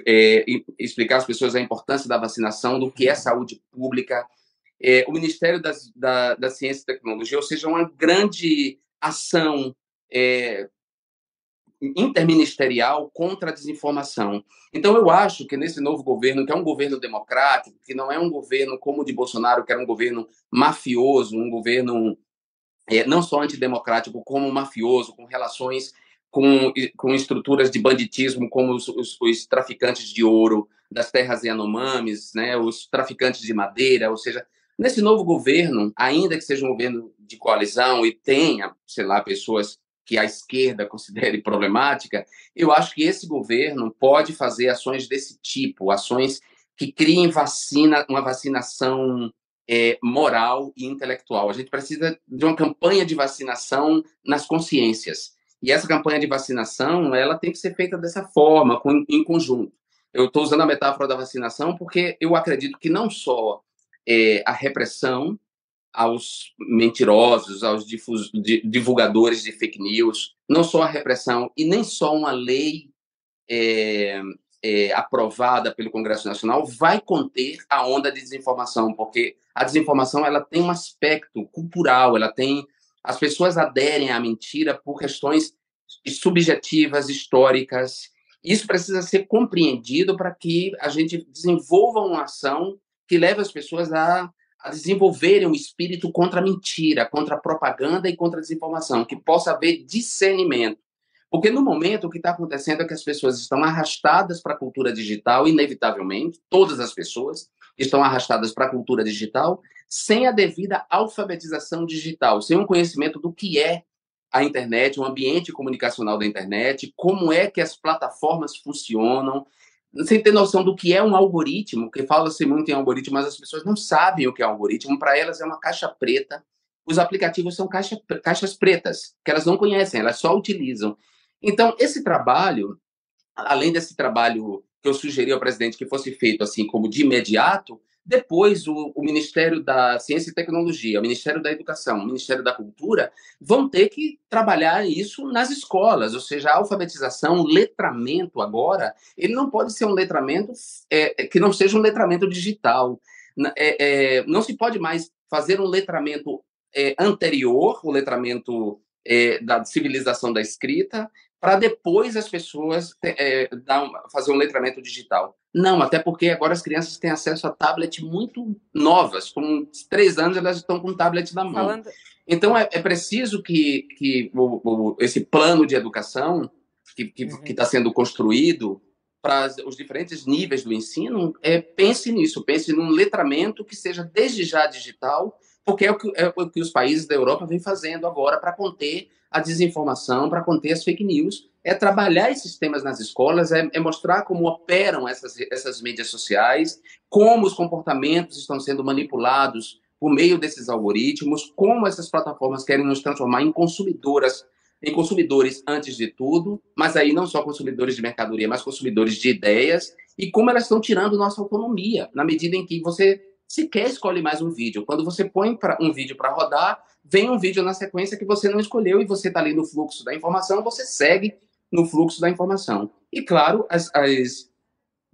é, explicar às pessoas a importância da vacinação, do que é saúde pública, é, o Ministério das, da, da Ciência e Tecnologia, ou seja, uma grande ação é, interministerial contra a desinformação. Então, eu acho que nesse novo governo, que é um governo democrático, que não é um governo como o de Bolsonaro, que era um governo mafioso, um governo é, não só antidemocrático, como mafioso, com relações com, com estruturas de banditismo, como os, os, os traficantes de ouro das terras Yanomamis, né, os traficantes de madeira, ou seja, nesse novo governo, ainda que seja um governo de coalizão e tenha, sei lá, pessoas que a esquerda [LAUGHS] considere problemática, eu acho que esse governo pode fazer ações desse tipo, ações que criem vacina, uma vacinação é, moral e intelectual. A gente precisa de uma campanha de vacinação nas consciências. E essa campanha de vacinação, ela tem que ser feita dessa forma, com, em conjunto. Eu estou usando a metáfora da vacinação porque eu acredito que não só é, a repressão aos mentirosos, aos divulgadores de fake news, não só a repressão e nem só uma lei é, é, aprovada pelo Congresso Nacional vai conter a onda de desinformação, porque a desinformação ela tem um aspecto cultural, ela tem as pessoas aderem à mentira por questões subjetivas, históricas. Isso precisa ser compreendido para que a gente desenvolva uma ação que leve as pessoas a a desenvolverem um espírito contra a mentira, contra a propaganda e contra a desinformação, que possa haver discernimento. Porque no momento o que está acontecendo é que as pessoas estão arrastadas para a cultura digital, inevitavelmente, todas as pessoas estão arrastadas para a cultura digital, sem a devida alfabetização digital, sem um conhecimento do que é a internet, o ambiente comunicacional da internet, como é que as plataformas funcionam, sem ter noção do que é um algoritmo, que fala-se muito em algoritmo, mas as pessoas não sabem o que é um algoritmo. Para elas é uma caixa preta. Os aplicativos são caixa, caixas pretas, que elas não conhecem, elas só utilizam. Então, esse trabalho, além desse trabalho que eu sugeri ao presidente que fosse feito assim como de imediato, depois, o, o, Ministério da Ciência e Tecnologia, o Ministério da Educação, o Ministério da Cultura vão ter que trabalhar isso nas escolas, ou seja, a alfabetização, o letramento agora, ele não pode ser um letramento é, é que não seja um letramento digital. É, é, não se pode mais fazer um letramento é, anterior, o letramento é, da civilização da escrita, para depois as pessoas é, dar, fazer um letramento digital. Não, até porque agora as crianças têm acesso a tablet muito novas. Com três anos, elas estão com tablet na mão. Falando... Então, é, é, preciso que, que o, o, esse plano de educação que está uhum. Tá sendo construído para os diferentes níveis do ensino, é, pense nisso, pense num letramento que seja desde já digital, porque é o que, é o que os países da Europa vêm fazendo agora para conter a desinformação, para conter as fake news, é trabalhar esses temas nas escolas, é, é, mostrar como operam essas, essas mídias sociais, como os comportamentos estão sendo manipulados por meio desses algoritmos, como essas plataformas querem nos transformar em consumidoras, em consumidores antes de tudo, mas aí não só consumidores de mercadoria, mas consumidores de ideias, e como elas estão tirando nossa autonomia, na medida em que você sequer escolhe mais um vídeo. Quando você põe pra, um vídeo para rodar, vem um vídeo na sequência que você não escolheu e você está ali no fluxo da informação, você segue no fluxo da informação. E, claro, as, as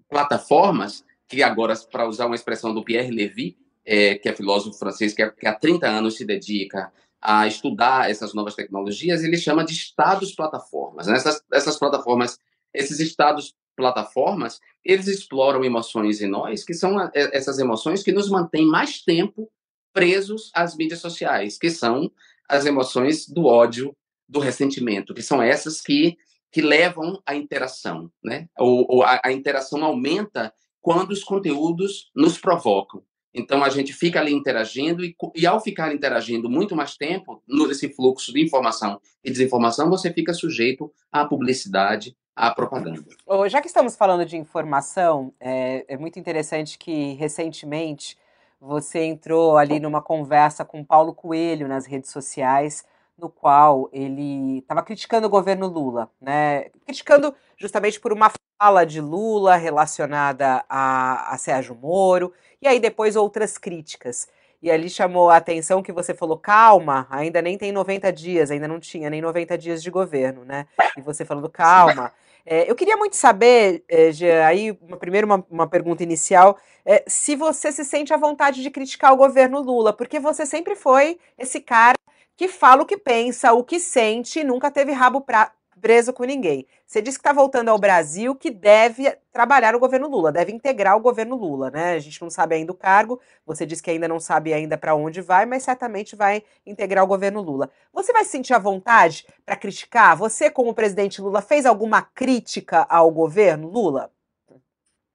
plataformas, que agora, para usar uma expressão do Pierre Levy, é, que é filósofo francês, que, é, que há 30 anos se dedica a estudar essas novas tecnologias, ele chama de estados plataformas. Essas, essas plataformas, esses estados plataformas, eles exploram emoções em nós, que são essas emoções que nos mantêm mais tempo presos às mídias sociais, que são as emoções do ódio, do ressentimento, que são essas que, que levam à interação, né? Ou, ou a, a interação aumenta quando os conteúdos nos provocam. Então a gente fica ali interagindo e, e, ao ficar interagindo muito mais tempo nesse fluxo de informação e desinformação, você fica sujeito à publicidade, à propaganda. Já que estamos falando de informação, é, é muito interessante que recentemente você entrou ali numa conversa com Paulo Coelho nas redes sociais no qual ele estava criticando o governo Lula, né? Criticando justamente por uma fala de Lula relacionada a, a Sérgio Moro, e aí depois outras críticas. E ali chamou a atenção que você falou, calma, ainda nem tem 90 dias, ainda não tinha nem 90 dias de governo, né? E você falando, calma. É, eu queria muito saber, é, aí, uma, primeiro uma, uma pergunta inicial, é, se você se sente à vontade de criticar o governo Lula, porque você sempre foi esse cara que fala o que pensa, o que sente, nunca teve rabo pra, preso com ninguém. Você disse que está voltando ao Brasil, que deve trabalhar no governo Lula, deve integrar o governo Lula, né? A gente não sabe ainda o cargo, você disse que ainda não sabe ainda para onde vai, mas certamente vai integrar o governo Lula. Você vai se sentir à vontade para criticar? Você, como presidente Lula, fez alguma crítica ao governo Lula?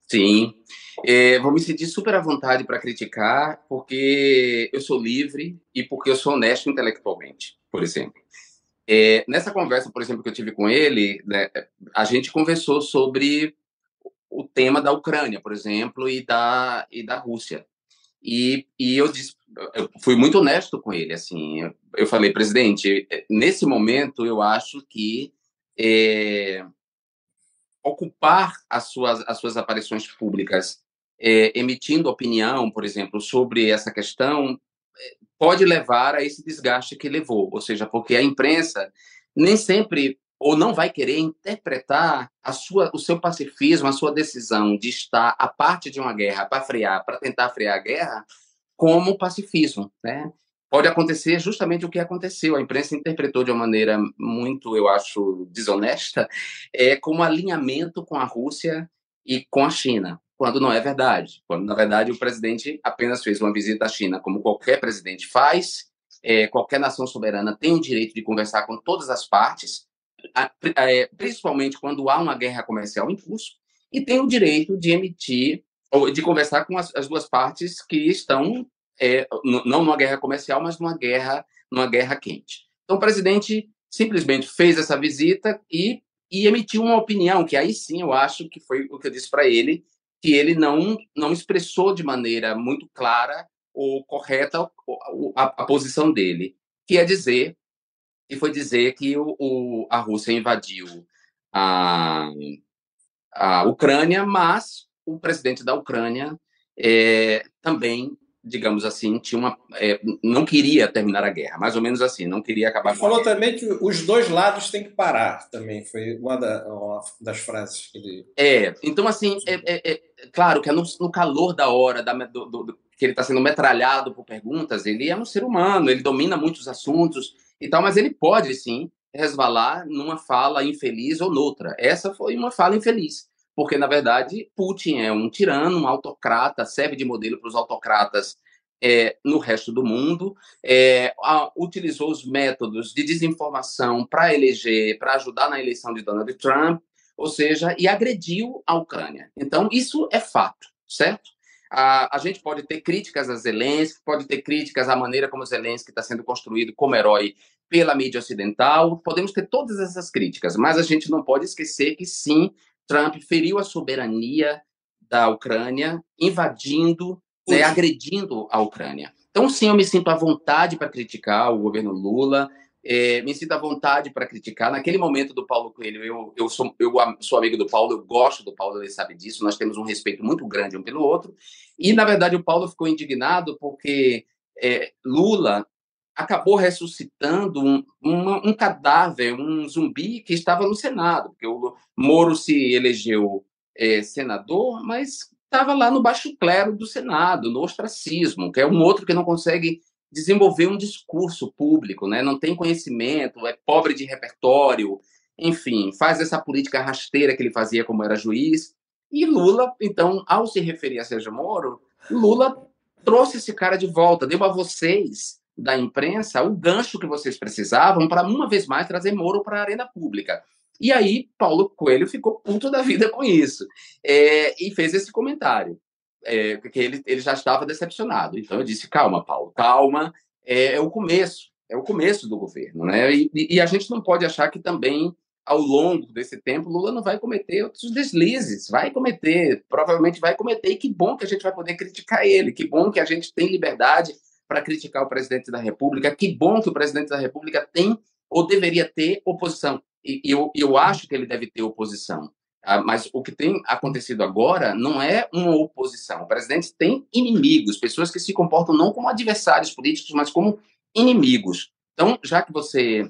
Sim, é, vou me sentir super à vontade para criticar, porque eu sou livre e porque eu sou honesto intelectualmente, por exemplo. É, nessa conversa, por exemplo, que eu tive com ele, né, a gente conversou sobre o tema da Ucrânia, por exemplo, e da, e da Rússia. E, e eu, disse, eu fui muito honesto com ele. Assim, eu falei, presidente, nesse momento eu acho que é, ocupar as suas, as suas aparições públicas é, emitindo opinião, por exemplo, sobre essa questão, pode levar a esse desgaste que levou, ou seja, porque a imprensa nem sempre ou não vai querer interpretar a sua, o seu pacifismo, a sua decisão de estar a parte de uma guerra para frear, para tentar frear a guerra, como pacifismo, né? Pode acontecer justamente o que aconteceu. A imprensa interpretou de uma maneira muito, eu acho, desonesta, é, como alinhamento com a Rússia e com a China quando não é verdade. Quando, na verdade, o presidente apenas fez uma visita à China, como qualquer presidente faz, é, qualquer nação soberana tem o direito de conversar com todas as partes, é, principalmente quando há uma guerra comercial em curso, e tem o direito de emitir, ou de conversar com as, as duas partes que estão, é, não numa guerra comercial, mas numa guerra, numa guerra quente. Então, o presidente simplesmente fez essa visita e, e emitiu uma opinião, que aí sim eu acho que foi o que eu disse para ele, que ele não, não expressou de maneira muito clara ou correta a, a, posição dele, que é dizer, que foi dizer que o, o, a Rússia invadiu a, a Ucrânia, mas o presidente da Ucrânia é, também digamos assim, tinha uma, é, não queria terminar a guerra, mais ou menos assim, não queria acabar ele com falou também que os dois lados têm que parar, também foi uma, da, uma das frases que ele. É, então assim, é, é, é claro que é no, no, calor da hora, da, do, do, que ele está sendo metralhado por perguntas, ele é um ser humano, ele domina muitos assuntos e tal, mas ele pode sim resvalar numa fala infeliz ou noutra. Essa foi uma fala infeliz porque, na verdade, Putin é um tirano, um autocrata, serve de modelo para os autocratas é, no resto do mundo, é, a, utilizou os métodos de desinformação para eleger, para ajudar na eleição de Donald Trump, ou seja, e agrediu a Ucrânia. Então, isso é fato, certo? A, a gente pode ter críticas a Zelensky, pode ter críticas à maneira como Zelensky está sendo construído como herói pela mídia ocidental, podemos ter todas essas críticas, mas a gente não pode esquecer que sim, Trump feriu a soberania da Ucrânia, invadindo, né, agredindo a Ucrânia. Então, sim, eu me sinto à vontade para criticar o governo Lula, é, me sinto à vontade para criticar. Naquele momento do Paulo Coelho, eu, eu, sou, eu sou amigo do Paulo, eu gosto do Paulo, ele sabe disso, nós temos um respeito muito grande um pelo outro. E, na verdade, o Paulo ficou indignado porque é, Lula acabou ressuscitando um, um, cadáver, um zumbi que estava no Senado, porque o Moro se elegeu é, senador, mas estava lá no baixo clero do Senado, no ostracismo, que é um outro que não consegue desenvolver um discurso público, né? não tem conhecimento, é pobre de repertório, enfim, faz essa política rasteira que ele fazia como era juiz. E Lula, então, ao se referir a Sérgio Moro, Lula trouxe esse cara de volta, deu a vocês da imprensa o gancho que vocês precisavam para, uma vez mais, trazer Moro para a arena pública. E aí, Paulo Coelho ficou puto da vida com isso é, e fez esse comentário, é, que ele, ele já estava decepcionado. Então, eu disse: calma, Paulo, calma, é, é o começo, é o começo do governo. Né? E, e, a gente não pode achar que também, ao longo desse tempo, Lula não vai cometer outros deslizes, vai cometer, provavelmente vai cometer, e que bom que a gente vai poder criticar ele, que bom que a gente tem liberdade para criticar o presidente da República. Que bom que o presidente da República tem ou deveria ter oposição. E eu, eu acho que ele deve ter oposição. Ah, mas o que tem acontecido agora não é uma oposição. O presidente tem inimigos, pessoas que se comportam não como adversários políticos, mas como inimigos. Então, já que você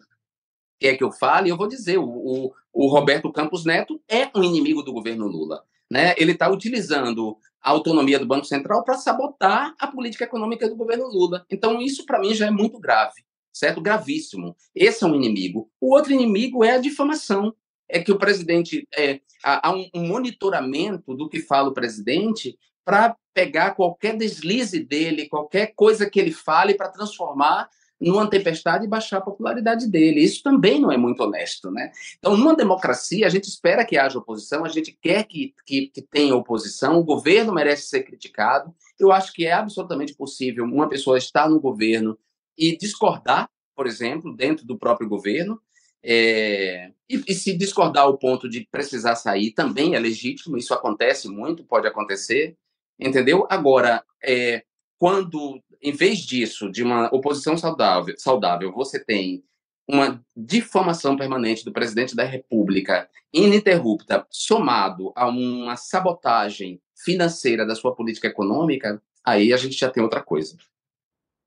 quer que eu fale, eu vou dizer: o, o, o Roberto Campos Neto é um inimigo do governo Lula. Né? Ele está utilizando a autonomia do Banco Central para sabotar a política econômica do governo Lula. Então, isso para mim já é muito grave, certo? Gravíssimo. Esse é um inimigo. O outro inimigo é a difamação é que o presidente é, há um, monitoramento do que fala o presidente para pegar qualquer deslize dele, qualquer coisa que ele fale para transformar numa tempestade e baixar a popularidade dele. Isso também não é muito honesto, né? Então, numa democracia, a gente espera que haja oposição, a gente quer que, que, que tenha oposição, o governo merece ser criticado. Eu acho que é absolutamente possível uma pessoa estar no governo e discordar, por exemplo, dentro do próprio governo, é, e, e, se discordar ao ponto de precisar sair também é legítimo, isso acontece muito, pode acontecer, entendeu? Agora, é, quando, em vez disso, de uma oposição saudável, saudável, você tem uma difamação permanente do presidente da República, ininterrupta, somado a uma sabotagem financeira da sua política econômica, aí a gente já tem outra coisa.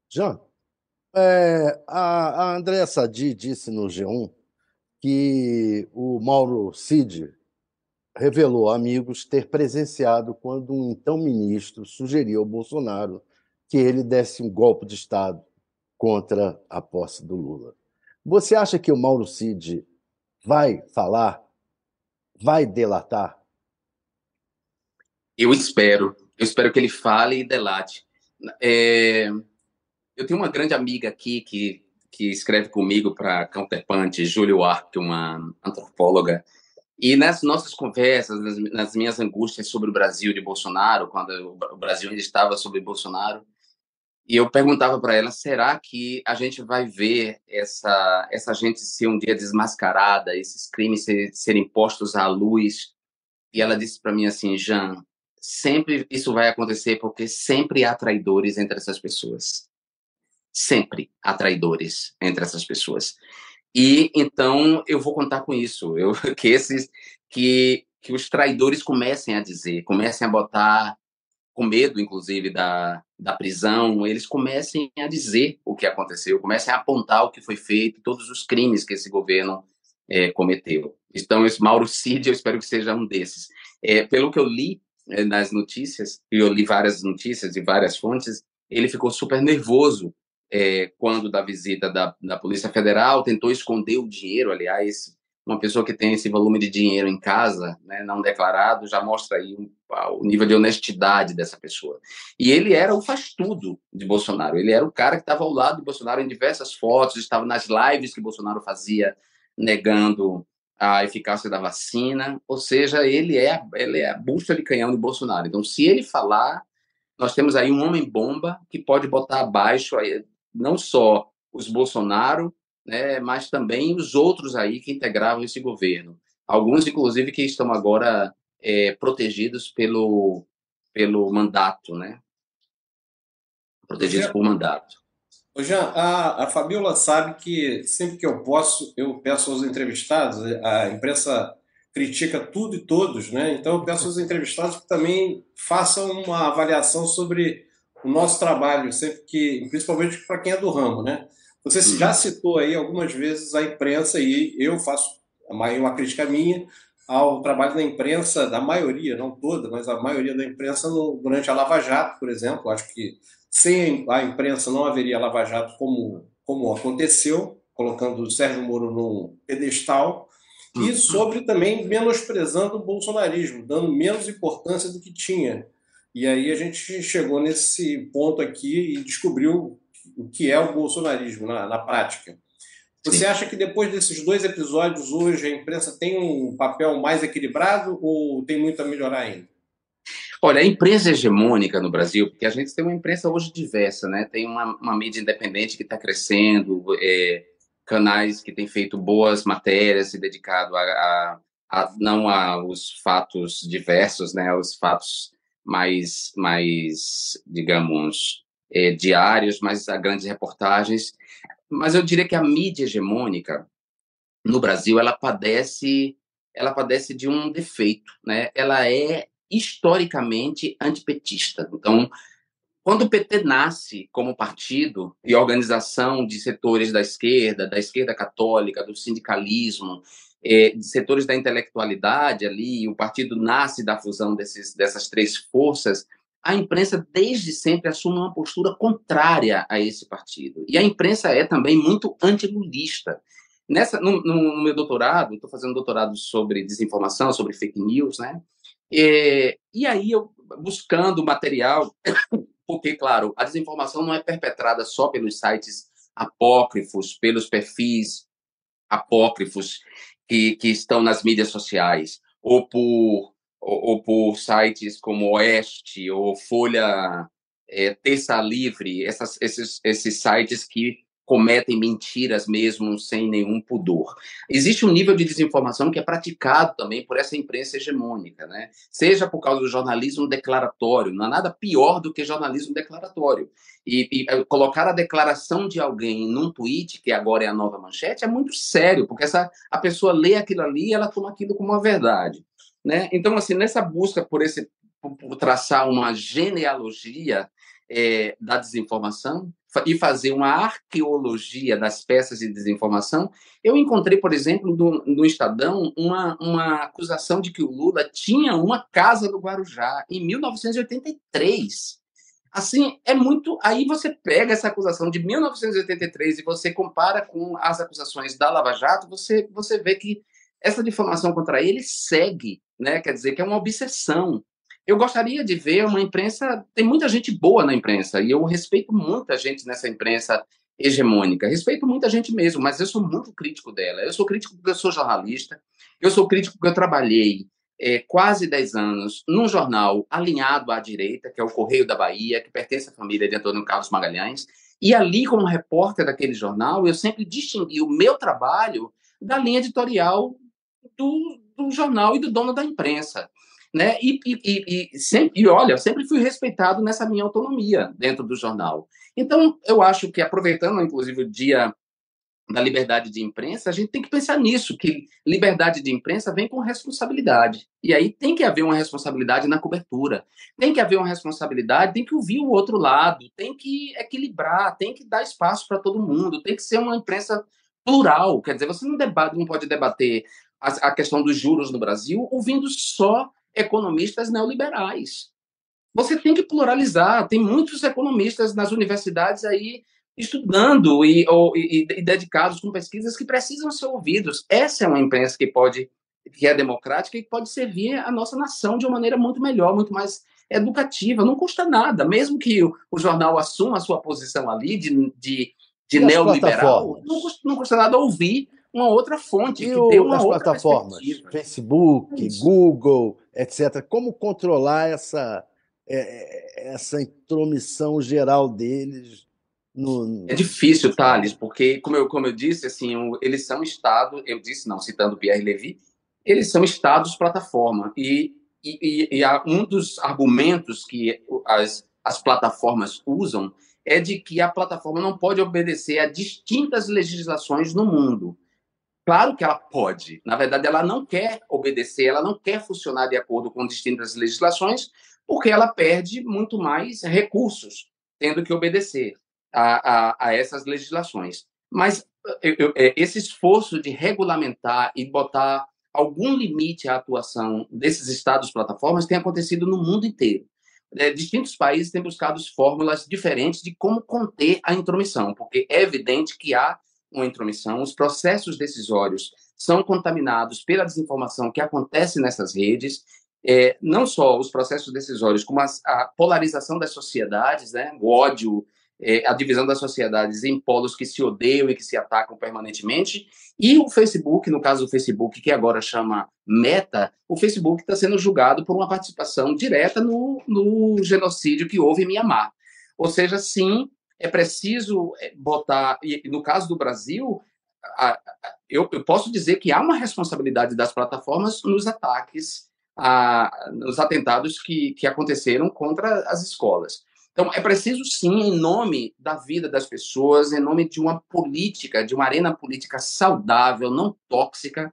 Já. É, a, a Andréa Sadi disse no G1 que o Mauro Cid revelou a amigos ter presenciado quando um então ministro sugeriu ao Bolsonaro que ele desse um golpe de Estado contra a posse do Lula. Você acha que o Mauro Cid vai falar, vai delatar? Eu espero. Eu espero que ele fale e delate. É... Eu tenho uma grande amiga aqui que que escreve comigo para Counterpunch, Júlio Arque, uma antropóloga. E nas nossas conversas, nas, nas, minhas angústias sobre o Brasil de Bolsonaro, quando o Brasil ainda estava sobre Bolsonaro, e eu perguntava para ela: será que a gente vai ver essa essa gente ser um dia desmascarada, esses crimes ser, serem postos à luz? E ela disse para mim assim, Jean, sempre isso vai acontecer porque sempre há traidores entre essas pessoas sempre há traidores entre essas pessoas. E então eu vou contar com isso, [LAUGHS] eu, que esses que que os traidores comecem a dizer, comecem a botar com medo, inclusive, da, da prisão, eles comecem a dizer o que aconteceu, comecem a apontar o que foi feito, todos os crimes que esse governo é, cometeu. Então, esse Mauro Cid, eu espero que seja um desses. É, pelo que eu li é, nas notícias, e eu li várias notícias de várias fontes, ele ficou super nervoso é, quando da visita da, da Polícia Federal, tentou esconder o dinheiro, aliás, uma pessoa que tem esse volume de dinheiro em casa, né, não declarado, já mostra aí um, o nível de honestidade dessa pessoa. E ele era o faz-tudo de Bolsonaro, ele era o cara que estava ao lado de Bolsonaro em diversas fotos, estava nas lives que Bolsonaro fazia negando a eficácia da vacina, ou seja, ele é, ele é a bucha de canhão de Bolsonaro. Então, se ele falar, nós temos aí um homem-bomba que pode botar abaixo não só os Bolsonaro, né, mas também os outros aí que integravam esse governo. Alguns, inclusive, que estão agora é, protegidos pelo, pelo mandato, né? Protegidos por mandato. Jean, a, a Fabiola sabe que sempre que eu posso, eu peço aos entrevistados, a imprensa critica tudo e todos, né? Então eu peço aos [LAUGHS] entrevistados que também façam uma avaliação sobre o nosso trabalho, sempre que, principalmente para quem é do ramo, né? Você uhum. já citou aí algumas vezes a imprensa e eu faço uma crítica minha ao trabalho da imprensa, da maioria, não toda, mas a maioria da imprensa no, durante a Lava Jato, por exemplo. Acho que sem a imprensa não haveria Lava Jato como, como aconteceu, colocando o Sérgio Moro no pedestal, e uhum. sobre também menosprezando o bolsonarismo, dando menos importância do que tinha e aí a gente chegou nesse ponto aqui e descobriu o que é o bolsonarismo na, na prática. Você Sim. acha que depois desses dois episódios hoje a imprensa tem um papel mais equilibrado ou tem muito a melhorar ainda? Olha, a imprensa hegemônica no Brasil, porque a gente tem uma imprensa hoje diversa, né? Tem uma, uma mídia independente que está crescendo, é, canais que têm feito boas matérias se dedicado a, a, a não aos fatos diversos, né? Aos fatos mais, mais digamos, é, diários, mas a grandes reportagens. Mas eu diria que a mídia hegemônica no Brasil ela padece ela padece de um defeito, né? Ela é historicamente antipetista. Então, quando o PT nasce como partido e organização de setores da esquerda, da esquerda católica, do sindicalismo, é, de setores da intelectualidade ali, o partido nasce da fusão desses, dessas três forças, a imprensa desde sempre assume uma postura contrária a esse partido. E a imprensa é também muito antilulista. Nessa, no, no meu doutorado, estou fazendo doutorado sobre desinformação, sobre fake news, né? E, e aí eu buscando material, [COUGHS] porque, claro, a desinformação não é perpetrada só pelos sites apócrifos, pelos perfis apócrifos que, que estão nas mídias sociais, ou por, ou, ou por sites como Oeste ou Folha é, Terça Livre, essas, esses, esses sites que cometem mentiras mesmo sem nenhum pudor. Existe um nível de desinformação que é praticado também por essa imprensa hegemônica, né? Seja por causa do jornalismo declaratório, não há nada pior do que jornalismo declaratório. E, e eh, colocar a declaração de alguém num tweet, que agora é a nova manchete, é muito sério, porque essa, a pessoa lê aquilo ali e ela toma aquilo como uma verdade. Né? Então, assim, nessa busca por esse por traçar uma genealogia é, da desinformação e fazer uma arqueologia das peças de desinformação, eu encontrei, por exemplo, no, no Estadão, uma, uma acusação de que o Lula tinha uma casa no Guarujá em 1983. Assim, é muito. Aí você pega essa acusação de 1983 e você compara com as acusações da Lava Jato, você, você vê que essa difamação contra ele segue, né? Quer dizer, que é uma obsessão. Eu gostaria de ver uma imprensa. Tem muita gente boa na imprensa, e eu respeito muita gente nessa imprensa hegemônica. Respeito muita gente mesmo, mas eu sou muito crítico dela. Eu sou crítico porque eu sou jornalista, eu sou crítico porque eu trabalhei é, quase 10 anos num jornal alinhado à direita, que é o Correio da Bahia, que pertence à família de Antônio Carlos Magalhães. E ali, como repórter daquele jornal, eu sempre distingui o meu trabalho da linha editorial do, do jornal e do dono da imprensa né? E, e, e, sempre, e olha, sempre fui respeitado nessa minha autonomia dentro do jornal. Então, eu acho que, aproveitando, inclusive, o dia da liberdade de imprensa, a gente tem que pensar nisso, que liberdade de imprensa vem com responsabilidade. E aí tem que haver uma responsabilidade na cobertura, tem que haver uma responsabilidade, tem que ouvir o outro lado, tem que equilibrar, tem que dar espaço para todo mundo, tem que ser uma imprensa plural. Quer dizer, você não, debate, não pode debater a, a questão dos juros no Brasil ouvindo só economistas neoliberais. Você tem que pluralizar. Tem muitos economistas nas universidades aí estudando e, ou, e, e, dedicados com pesquisas que precisam ser ouvidos. Essa é uma imprensa que pode, que é democrática e que pode servir a nossa nação de uma maneira muito melhor, muito mais educativa. Não custa nada, mesmo que o, o jornal assuma a sua posição ali de, de, de neoliberal, não custa, não custa nada ouvir uma outra fonte e que dê uma outra plataformas, Facebook, Isso. Google, etc. Como controlar essa é, é, essa intromissão geral deles? No... É difícil, Thales, porque como eu como eu disse, assim, eles são estados. Eu disse não, citando Pierre Levy, eles são estados plataforma e e, e, e um dos argumentos que as, as plataformas usam é de que a plataforma não pode obedecer a distintas legislações no mundo. Claro que ela pode. Na verdade, ela não quer obedecer, ela não quer funcionar de acordo com distintas legislações, porque ela perde muito mais recursos tendo que obedecer a, a, a essas legislações. Mas eu, eu, é, esse esforço de regulamentar e botar algum limite à atuação desses estados plataformas tem acontecido no mundo inteiro. É, distintos países têm buscado fórmulas diferentes de como conter a intromissão, porque é evidente que há uma intromissão, os processos decisórios são contaminados pela desinformação que acontece nessas redes, é, não só os processos decisórios, como as, a polarização das sociedades, né, o ódio, é, a divisão das sociedades em polos que se odeiam e que se atacam permanentemente, e o Facebook, no caso do Facebook, que agora chama Meta, o Facebook está sendo julgado por uma participação direta no, no genocídio que houve em Mianmar. Ou seja, sim, é preciso é, botar, e no caso do Brasil, a, a, eu, eu, posso dizer que há uma responsabilidade das plataformas nos ataques, a, nos atentados que, que aconteceram contra as escolas. Então, é preciso, sim, em nome da vida das pessoas, em nome de uma política, de uma arena política saudável, não tóxica,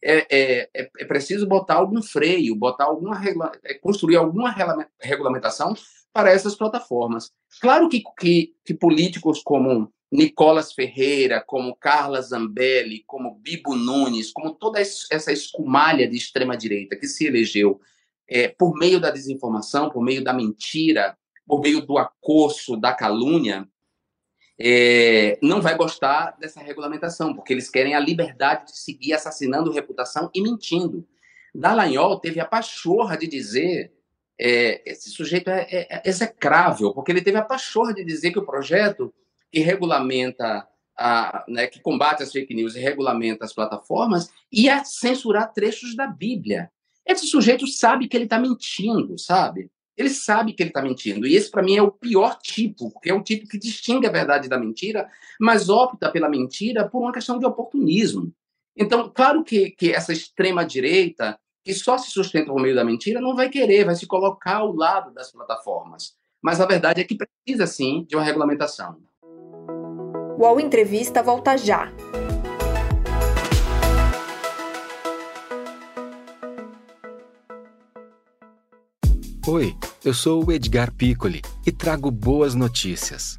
é, é, é, é preciso botar algum freio, botar alguma é, construir alguma regulamentação para essas plataformas. Claro que, que, que políticos como Nicolas Ferreira, como Carla Zambelli, como Bibo Nunes, como toda essa escumalha de extrema-direita que se elegeu é, por meio da desinformação, por meio da mentira, por meio do acosso, da calúnia, é, não vai gostar dessa regulamentação, porque eles querem a liberdade de seguir assassinando reputação e mentindo. Dallagnol teve a pachorra de dizer é, esse sujeito é, é, é, execrável, porque ele teve a pachorra de dizer que o projeto que regulamenta, a, né, que combate as fake news e regulamenta as plataformas ia censurar trechos da Bíblia. Esse sujeito sabe que ele está mentindo, sabe? Ele sabe que ele está mentindo. E esse, para mim, é o pior tipo, porque é o tipo que distingue a verdade da mentira, mas opta pela mentira por uma questão de oportunismo. Então, claro que, que essa extrema-direita que só se sustenta por meio da mentira, não vai querer, vai se colocar ao lado das plataformas. Mas a verdade é que precisa, sim, de uma regulamentação. O UOL Entrevista volta já. Oi, eu sou o Edgar Piccoli e trago boas notícias.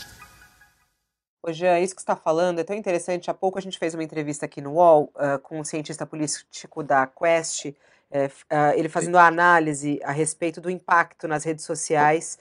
Ô Jean, isso que você está falando é tão interessante. Há pouco a gente fez uma entrevista aqui no UOL uh, com um cientista político da Quest, uh, uh, ele fazendo a análise a respeito do impacto nas redes sociais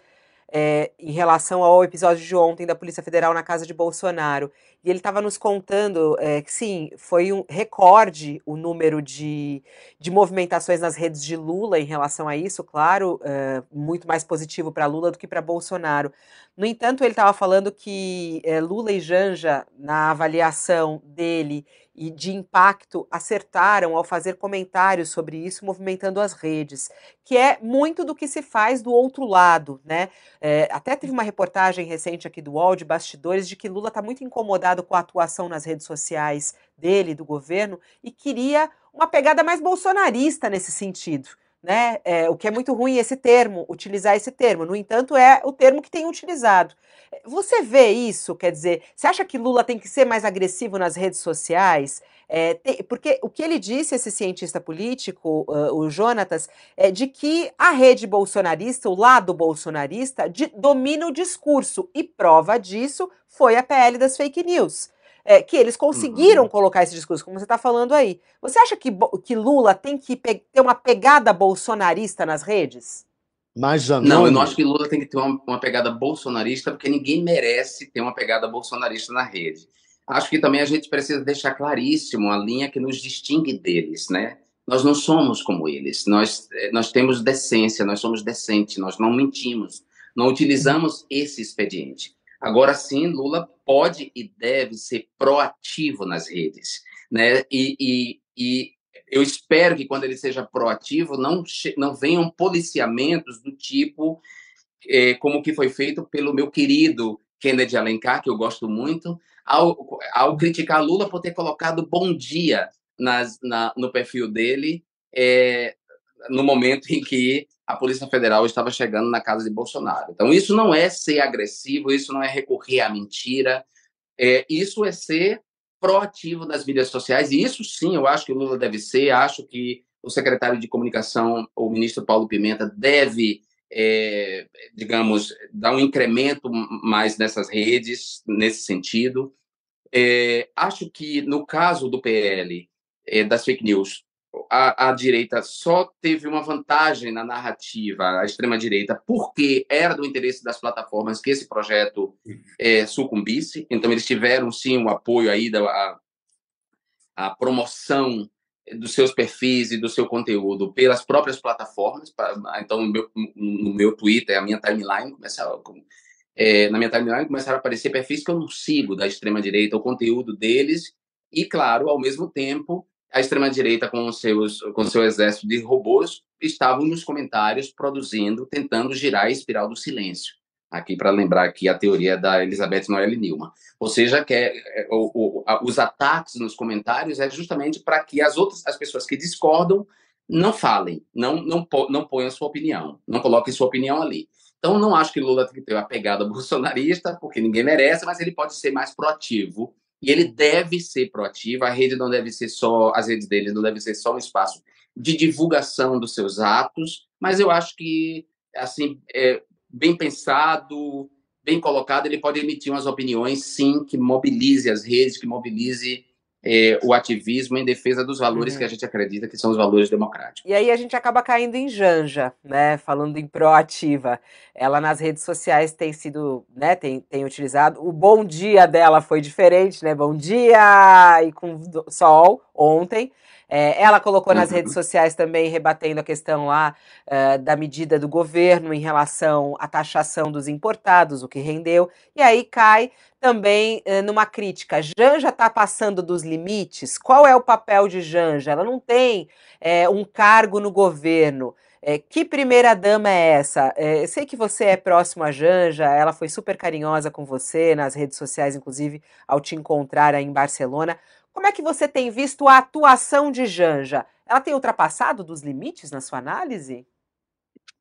é, em relação ao episódio de ontem da Polícia Federal na casa de Bolsonaro. E ele estava nos contando é, que, sim, foi um recorde o número de, de movimentações nas redes de Lula em relação a isso, claro, é, muito mais positivo para Lula do que para Bolsonaro. No entanto, ele estava falando que Lula e Janja, na avaliação dele e de impacto acertaram ao fazer comentários sobre isso, movimentando as redes, que é muito do que se faz do outro lado, né? É, até teve uma reportagem recente aqui do UOL de bastidores de que Lula está muito incomodado com a atuação nas redes sociais dele, do governo, e queria uma pegada mais bolsonarista nesse sentido né? É, o que é muito ruim esse termo, utilizar esse termo. No entanto, é o termo que tem utilizado. Você vê isso? Quer dizer, você acha que Lula tem que ser mais agressivo nas redes sociais? É, tem, porque o que ele disse, esse cientista político, uh, o Jonatas, é de que a rede bolsonarista, o lado bolsonarista, de, domina o discurso. E prova disso foi a PL das fake news é, que eles conseguiram uhum. colocar esse discurso, como você está falando aí. Você acha que, que Lula tem que ter uma pegada bolsonarista nas redes? Mas Não, eu não acho que Lula tem que ter uma, uma, pegada bolsonarista, porque ninguém merece ter uma pegada bolsonarista na rede. Acho que também a gente precisa deixar claríssimo a linha que nos distingue deles, né? Nós não somos como eles. Nós, eh, nós temos decência, nós somos decentes, nós não mentimos, não utilizamos esse expediente. Agora sim, Lula pode e deve ser proativo nas redes, né? E, e, e eu espero que quando ele seja proativo não não venham policiamentos do tipo é, como que foi feito pelo meu querido Kennedy Alencar, que eu gosto muito, ao, ao criticar Lula por ter colocado bom dia nas, na, no perfil dele, é, no momento em que a Polícia Federal estava chegando na casa de Bolsonaro. Então, isso não é ser agressivo, isso não é recorrer à mentira, é, isso é ser proativo nas mídias sociais, e isso sim eu acho que o Lula deve ser, acho que o secretário de comunicação, o ministro Paulo Pimenta, deve, é, digamos, dar um incremento mais nessas redes, nesse sentido. É, acho que no caso do PL, é, das fake news, a, a, direita só teve uma vantagem na narrativa, a extrema-direita, porque era do interesse das plataformas que esse projeto é, sucumbisse. Então, eles tiveram, sim, o apoio aí da a, a promoção dos seus perfis e do seu conteúdo pelas próprias plataformas. Então, no meu, no meu Twitter, a minha timeline começava... É, na minha timeline começaram a aparecer perfis que eu não sigo da extrema-direita, o conteúdo deles e, claro, ao mesmo tempo, a extrema-direita, com, seus, com seu exército de robôs, estavam nos comentários produzindo, tentando girar a espiral do silêncio. Aqui, para lembrar aqui a teoria da Elizabeth Noelle Newman. Ou seja, que é, é, o, o, a, os ataques nos comentários é justamente para que as outras as pessoas que discordam não falem, não, não, não ponham sua opinião, não coloquem sua opinião ali. Então, não acho que Lula tem que ter uma pegada bolsonarista, porque ninguém merece, mas ele pode ser mais proativo e ele deve ser proativo. A rede não deve ser só, as redes dele não deve ser só um espaço de divulgação dos seus atos, mas eu acho que, assim, é, bem pensado, bem colocado, ele pode emitir umas opiniões, sim, que mobilize as redes, que mobilize é, o ativismo em defesa dos valores uhum. que a gente acredita que são os valores democráticos. E aí a gente acaba caindo em Janja, né? Falando em proativa. Ela nas redes sociais tem sido, né? Tem, tem utilizado. O bom dia dela foi diferente, né? Bom dia! E com sol ontem. É, ela colocou nas uhum. redes sociais também, rebatendo a questão lá uh, da medida do governo em relação à taxação dos importados, o que rendeu. E aí cai também uh, numa crítica. Janja está passando dos limites? Qual é o papel de Janja? Ela não tem é, um cargo no governo. É, que primeira dama é essa? É, sei que você é próximo a Janja, ela foi super carinhosa com você nas redes sociais, inclusive, ao te encontrar aí em Barcelona. Como é que você tem visto a atuação de Janja? Ela tem ultrapassado dos limites na sua análise?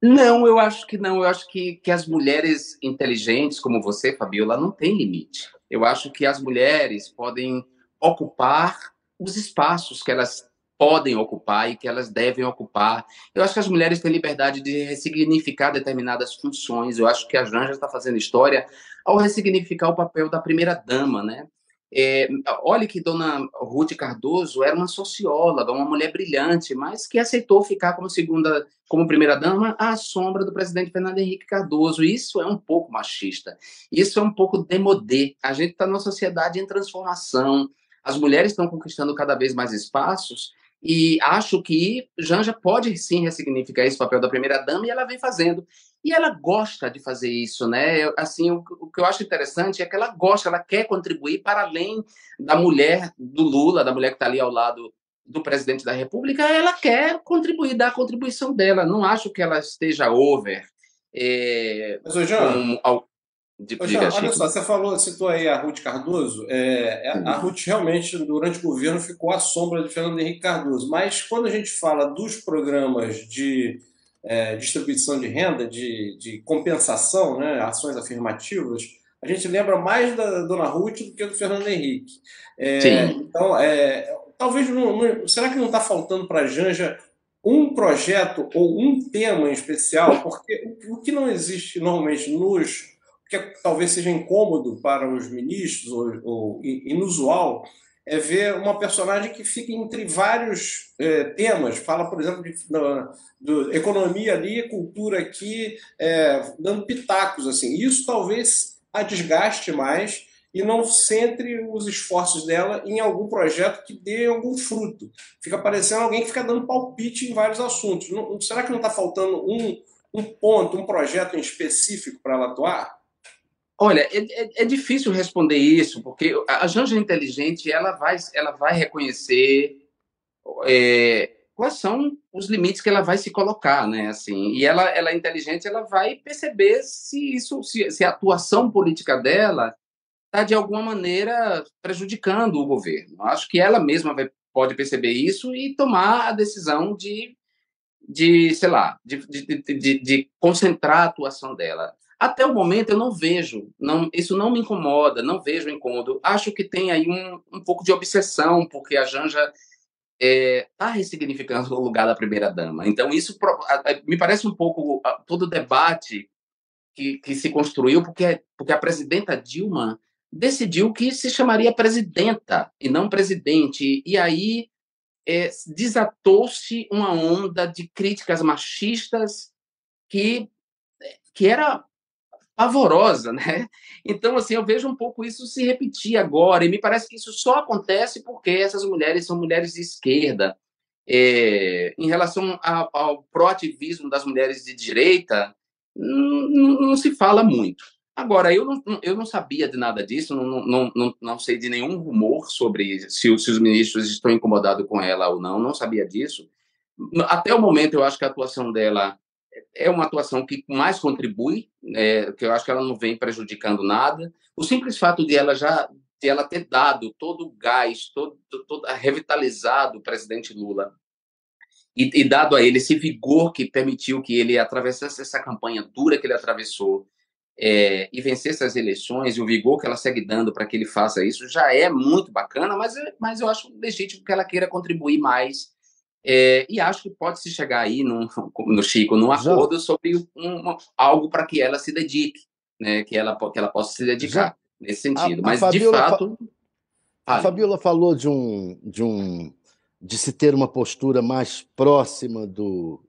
Não, eu acho que não. Eu acho que, que as mulheres inteligentes como você, Fabiola, não têm limite. Eu acho que as mulheres podem ocupar os espaços que elas podem ocupar e que elas devem ocupar. Eu acho que as mulheres têm liberdade de ressignificar determinadas funções. Eu acho que a Janja está fazendo história ao ressignificar o papel da primeira dama, né? É, olha que Dona Ruth Cardoso era uma socióloga, uma mulher brilhante, mas que aceitou ficar como segunda, como primeira dama à sombra do presidente Fernando Henrique Cardoso. Isso é um pouco machista. Isso é um pouco demodé. A gente está numa sociedade em transformação. As mulheres estão conquistando cada vez mais espaços e acho que Janja pode sim ressignificar esse papel da primeira dama e ela vem fazendo. E ela gosta de fazer isso, né? Eu, assim, o, o, que eu acho interessante é que ela gosta, ela quer contribuir para além da mulher do Lula, da mulher que está ali ao lado do presidente da República, ela quer contribuir, dar a contribuição dela. Não acho que ela esteja over. É, Mas, Jean, com, de, Ô, Jean, olha só, você falou, citou aí a Ruth Cardoso. É, é a Ruth realmente, durante o governo, ficou à sombra de Fernando Henrique Cardoso. Mas quando a gente fala dos programas de é, distribuição de renda, de, de compensação, né, ações afirmativas, a gente lembra mais da Dona Ruth do que do Fernando Henrique. É, então, é, talvez não, não, será que não está faltando para a Janja um projeto ou um tema em especial? Porque o, o que não existe normalmente nos que talvez seja incômodo para os ministros ou, ou inusual é ver uma personagem que fica entre vários é, temas. Fala, por exemplo, de, economia ali, cultura aqui, é, dando pitacos. assim. Isso talvez a desgaste mais e não centre os esforços dela em algum projeto que dê algum fruto. Fica parecendo alguém que fica dando palpite em vários assuntos. Não, será que não está faltando um, um ponto, um projeto em específico para ela atuar? Olha, é, é, é, difícil responder isso, porque a Janja inteligente ela vai, ela vai reconhecer é, quais são os limites que ela vai se colocar, né? Assim, e ela, ela é inteligente, ela vai perceber se isso, se, se a atuação política dela está de alguma maneira prejudicando o governo. Acho que ela mesma vai, pode perceber isso e tomar a decisão de, de sei lá, de, de, de, de concentrar a atuação dela. Até o momento eu não vejo, não, isso não me incomoda, não vejo incômodo. Acho que tem aí um, um pouco de obsessão, porque a Janja está é, tá ressignificando [LAUGHS] o lugar da primeira-dama. Então, isso me parece um pouco todo o debate que, que se construiu, porque, porque a presidenta Dilma decidiu que se chamaria presidenta e não presidente. E aí é, desatou-se uma onda de críticas machistas que, que era pavorosa, né? Então, assim, eu vejo um pouco isso se repetir agora, e me parece que isso só acontece porque essas mulheres são mulheres de esquerda. É, em relação ao, ao proativismo das mulheres de direita, não, não, se fala muito. Agora, eu não, eu não sabia de nada disso, não, não, não, não sei de nenhum rumor sobre se, se os ministros estão incomodados com ela ou não, não sabia disso. Até o momento, eu acho que a atuação dela é uma atuação que mais contribui, é, que eu acho que ela não vem prejudicando nada. O simples fato de ela já de ela ter dado todo o gás, todo, todo revitalizado o presidente Lula e, e, dado a ele esse vigor que permitiu que ele atravessasse essa campanha dura que ele atravessou é, e vencesse as eleições e o vigor que ela segue dando para que ele faça isso já é muito bacana, mas, mas eu acho legítimo que ela queira contribuir mais é, e acho que pode se chegar aí no, [LAUGHS] no Chico num acordo sobre um, algo para que ela se dedique, né? Que ela que ela possa se dedicar nesse sentido. A, Mas a de fato, fa a Fabiola falou de um de um de se ter uma postura mais próxima do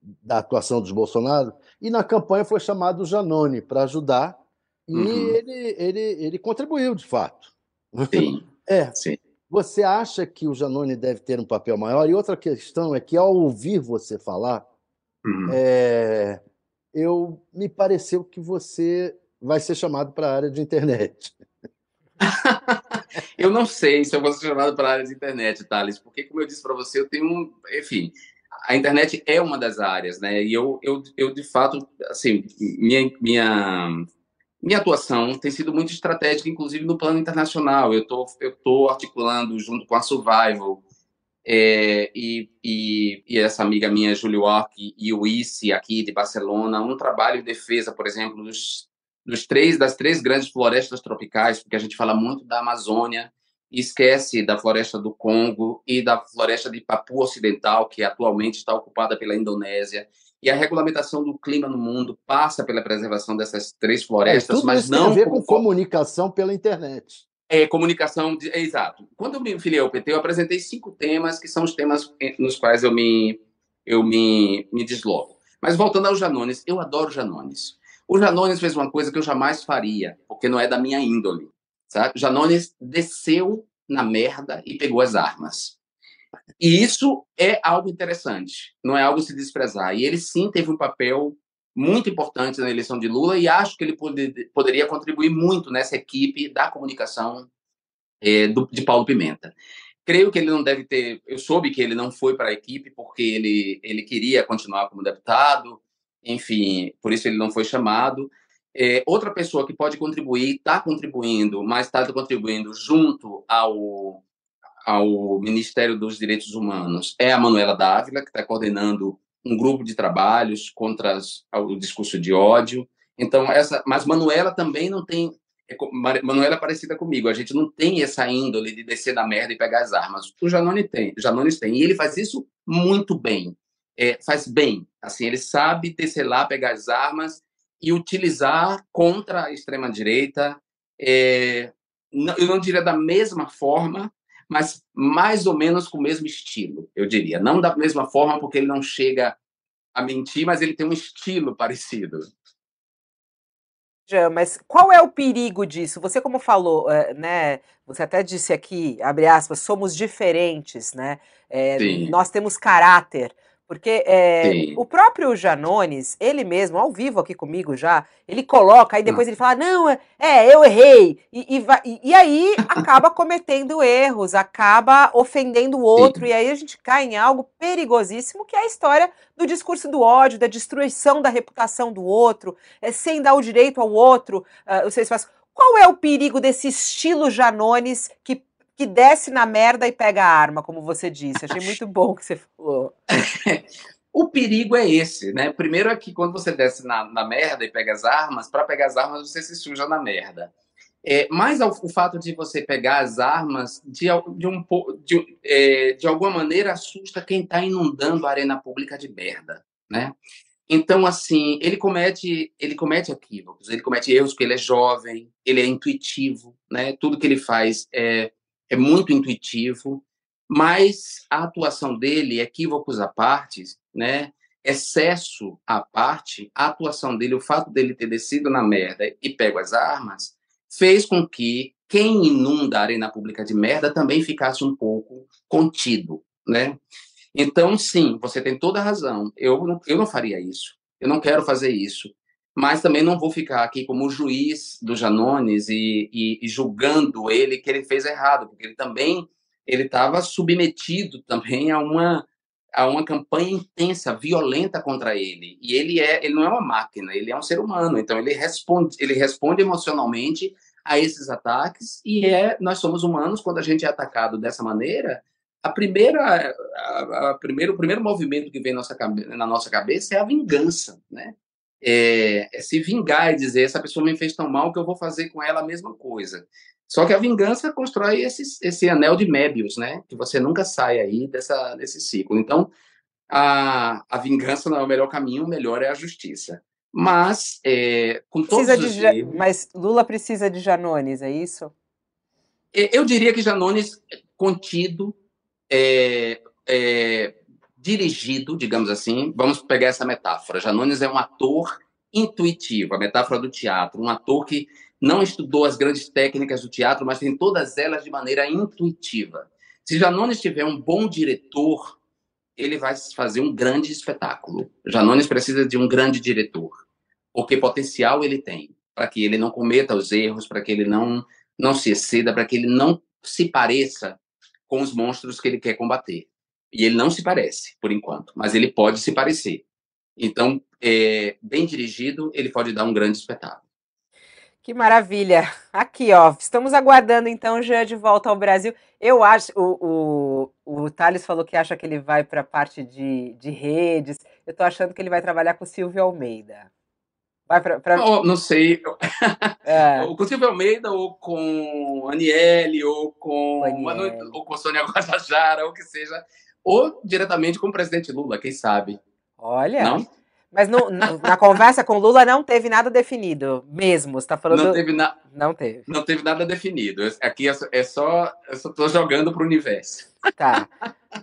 da atuação dos Bolsonaro e na campanha foi chamado o Janone para ajudar e uhum. ele, ele ele contribuiu de fato. Sim. [LAUGHS] É. Sim. Você acha que o Janone deve ter um papel maior? E outra questão é que, ao ouvir você falar, uhum. é, eu me pareceu que você vai ser chamado para a área de internet. [LAUGHS] eu não sei se eu vou ser chamado para a área de internet, Thales, porque, como eu disse para você, eu tenho um. Enfim, a internet é uma das áreas, né? E eu, eu, eu de fato, assim, minha, minha minha atuação tem sido muito estratégica, inclusive no plano internacional. Eu tô, estou articulando junto com a Survival é, e, e, e, essa amiga minha, Julie Walk, e o ICE aqui de Barcelona, um trabalho de defesa, por exemplo, dos, dos três, das três grandes florestas tropicais, porque a gente fala muito da Amazônia esquece da floresta do Congo e da floresta de Papua Ocidental, que atualmente está ocupada pela Indonésia. E a regulamentação do clima no mundo passa pela preservação dessas três florestas, é, mas isso não. Tem a ver com comunicação pela internet. É, comunicação, de, é, exato. Quando eu me filiei ao PT, eu apresentei cinco temas, que são os temas nos quais eu me, eu me, me desloco. Mas voltando ao Janones, eu adoro Janones. O Janones fez uma coisa que eu jamais faria, porque não é da minha índole. Sabe? Janones desceu na merda e pegou as armas. E isso é algo interessante, não é algo se desprezar. E ele sim teve um papel muito importante na eleição de Lula e acho que ele pode, poderia contribuir muito nessa equipe da comunicação é, do, de Paulo Pimenta. Creio que ele não deve ter. Eu soube que ele não foi para a equipe porque ele, ele queria continuar como deputado, enfim, por isso ele não foi chamado. É, outra pessoa que pode contribuir, está contribuindo, mas está contribuindo junto ao, ao Ministério dos Direitos Humanos é a Manuela Dávila, que está coordenando um grupo de trabalhos contra as, o discurso de ódio. Então, essa, mas Manuela também não tem. É, Manuela é parecida comigo, a gente não tem essa índole de descer da merda e pegar as armas. O Janone tem, Janones tem, e ele faz isso muito bem. É, faz bem, assim, ele sabe descer lá, pegar as armas e utilizar contra a extrema direita. É, eu não diria da mesma forma, mas mais ou menos com o mesmo estilo, eu diria. Não da mesma forma, porque ele não chega a mentir, mas ele tem um estilo parecido. Mas qual é o perigo disso? Você, como falou, eh, né? Você até disse aqui, abre aspas, somos diferentes, né? É, nós temos caráter. Porque é, o próprio Janones, ele mesmo, ao vivo aqui comigo já, ele coloca, aí depois hum. ele fala, não, é, é eu errei. E, e, e, aí acaba cometendo erros, acaba ofendendo o outro, Sim. e aí a gente cai em algo perigosíssimo, que é a história do discurso do ódio, da destruição da reputação do outro, é, sem dar o direito ao outro. Uh, vocês fazem. Qual é o perigo desse estilo Janones que que desce na merda e pega a arma, como você disse. Achei muito bom o que você falou. [LAUGHS] o perigo é esse, né? Primeiro é que quando você desce na, na merda e pega as armas, para pegar as armas você se suja na merda. É, mas o, o fato de você pegar as armas, de, de, um, de, é, de alguma maneira, assusta quem está inundando a arena pública de merda, né? Então, assim, ele comete, ele comete equívocos, ele comete erros porque ele é jovem, ele é intuitivo, né? Tudo que ele faz é é muito intuitivo, mas a atuação dele, equívocos à parte, né, excesso à parte, a atuação dele, o fato dele ter descido na merda e pego as armas, fez com que quem inunda a arena pública de merda também ficasse um pouco contido, né? Então, sim, você tem toda a razão. Eu não, eu não faria isso. Eu não quero fazer isso. Mas também não vou ficar aqui como juiz do Janones e, e, e julgando ele que ele fez errado, porque ele também ele estava submetido também a uma a uma campanha intensa, violenta contra ele. E ele é, ele não é uma máquina, ele é um ser humano. Então ele responde, ele responde emocionalmente a esses ataques e é, nós somos humanos quando a gente é atacado dessa maneira. A primeira, a, a primeiro, o primeiro movimento que vem nossa, na nossa cabeça é a vingança, né? É, é se vingar e dizer essa pessoa me fez tão mal que eu vou fazer com ela a mesma coisa. Só que a vingança constrói esse, esse anel de Mébius, né? Que você nunca sai aí dessa, desse ciclo. Então, a, a vingança não é o melhor caminho, o melhor é a justiça. Mas, é, com todos precisa os de, Mas Lula precisa de Janones, é isso? Eu diria que Janones, contido, é, é, dirigido, digamos assim, vamos pegar essa metáfora. Janones é um ator intuitivo, a metáfora do teatro, um ator que não estudou as grandes técnicas do teatro, mas tem todas elas de maneira intuitiva. Se Janones tiver um bom diretor, ele vai fazer um grande espetáculo. Janones precisa de um grande diretor, porque potencial ele tem, para que ele não cometa os erros, para que ele não, não se exceda, para que ele não se pareça com os monstros que ele quer combater. E ele não se parece, por enquanto, mas ele pode se parecer. Então, é, bem dirigido, ele pode dar um grande espetáculo. Que maravilha! Aqui, ó, estamos aguardando então já de volta ao Brasil. Eu acho, o, o, o Thales falou que acha que ele vai para a parte de, de redes. Eu estou achando que ele vai trabalhar com o Silvio Almeida. Vai pra, pra... Oh, não sei. [LAUGHS] É. ou com o Silvio Almeida, ou com Aniele, ou com, Aniele. ou com Sônia Guajajara, ou que seja. Ou diretamente com o presidente Lula, quem sabe. Olha. Não? Mas no, na conversa com Lula não teve nada definido, mesmo. Você está falando. Não teve, na... não teve. Não teve nada definido. Aqui é, é só. Eu só estou jogando para o universo. Tá.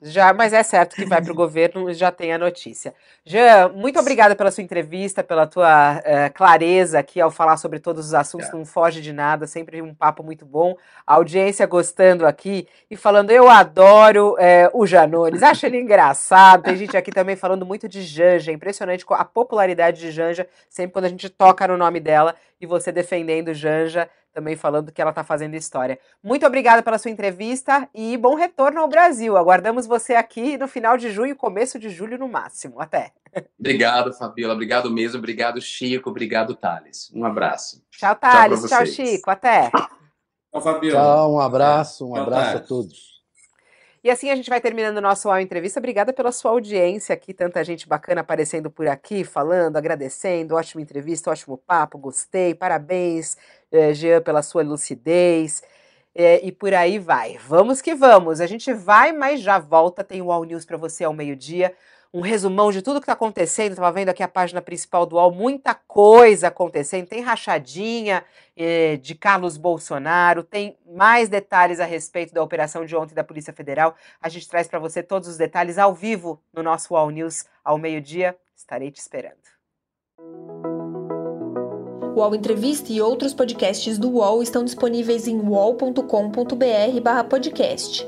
Já, mas é certo que vai para o governo já tem a notícia. Jean, muito obrigada pela sua entrevista, pela tua uh, clareza aqui ao falar sobre todos os assuntos, é. não foge de nada, sempre um papo muito bom. A audiência gostando aqui e falando, eu adoro uh, o Janones, acho ele engraçado. Tem gente aqui também falando muito de Janja, impressionante a popularidade de Janja, sempre quando a gente toca no nome dela e você defendendo Janja também falando que ela está fazendo história. Muito obrigada pela sua entrevista e bom retorno ao Brasil. Aguardamos você aqui no final de junho, começo de julho no máximo. Até. [LAUGHS] Obrigado, Fabiola. Obrigado mesmo. Obrigado, Chico. Obrigado, Thales. Um abraço. Tchau, Thales. Tchau, Tchau Chico. Até. Tchau, Fabiola. Tchau, um abraço. Um abraço a todos. E assim a gente vai terminando o nosso UAU Entrevista. Obrigada pela sua audiência aqui, tanta gente bacana aparecendo por aqui, falando, agradecendo. Ótima entrevista, ótimo papo, gostei. Parabéns, eh, Jean, pela sua lucidez. Eh, e por aí vai. Vamos que vamos. A gente vai, mas já volta. Tem o UAU News para você ao meio-dia um resumão de tudo que está acontecendo. Estava vendo aqui a página principal do UOL, muita coisa acontecendo. Tem rachadinha eh, de Carlos Bolsonaro, tem mais detalhes a respeito da operação de ontem da Polícia Federal. A gente traz para você todos os detalhes ao vivo no nosso UOL News ao meio-dia. Estarei te esperando. O UOL Entrevista e outros podcasts do UOL estão disponíveis em uol.com.br/podcast.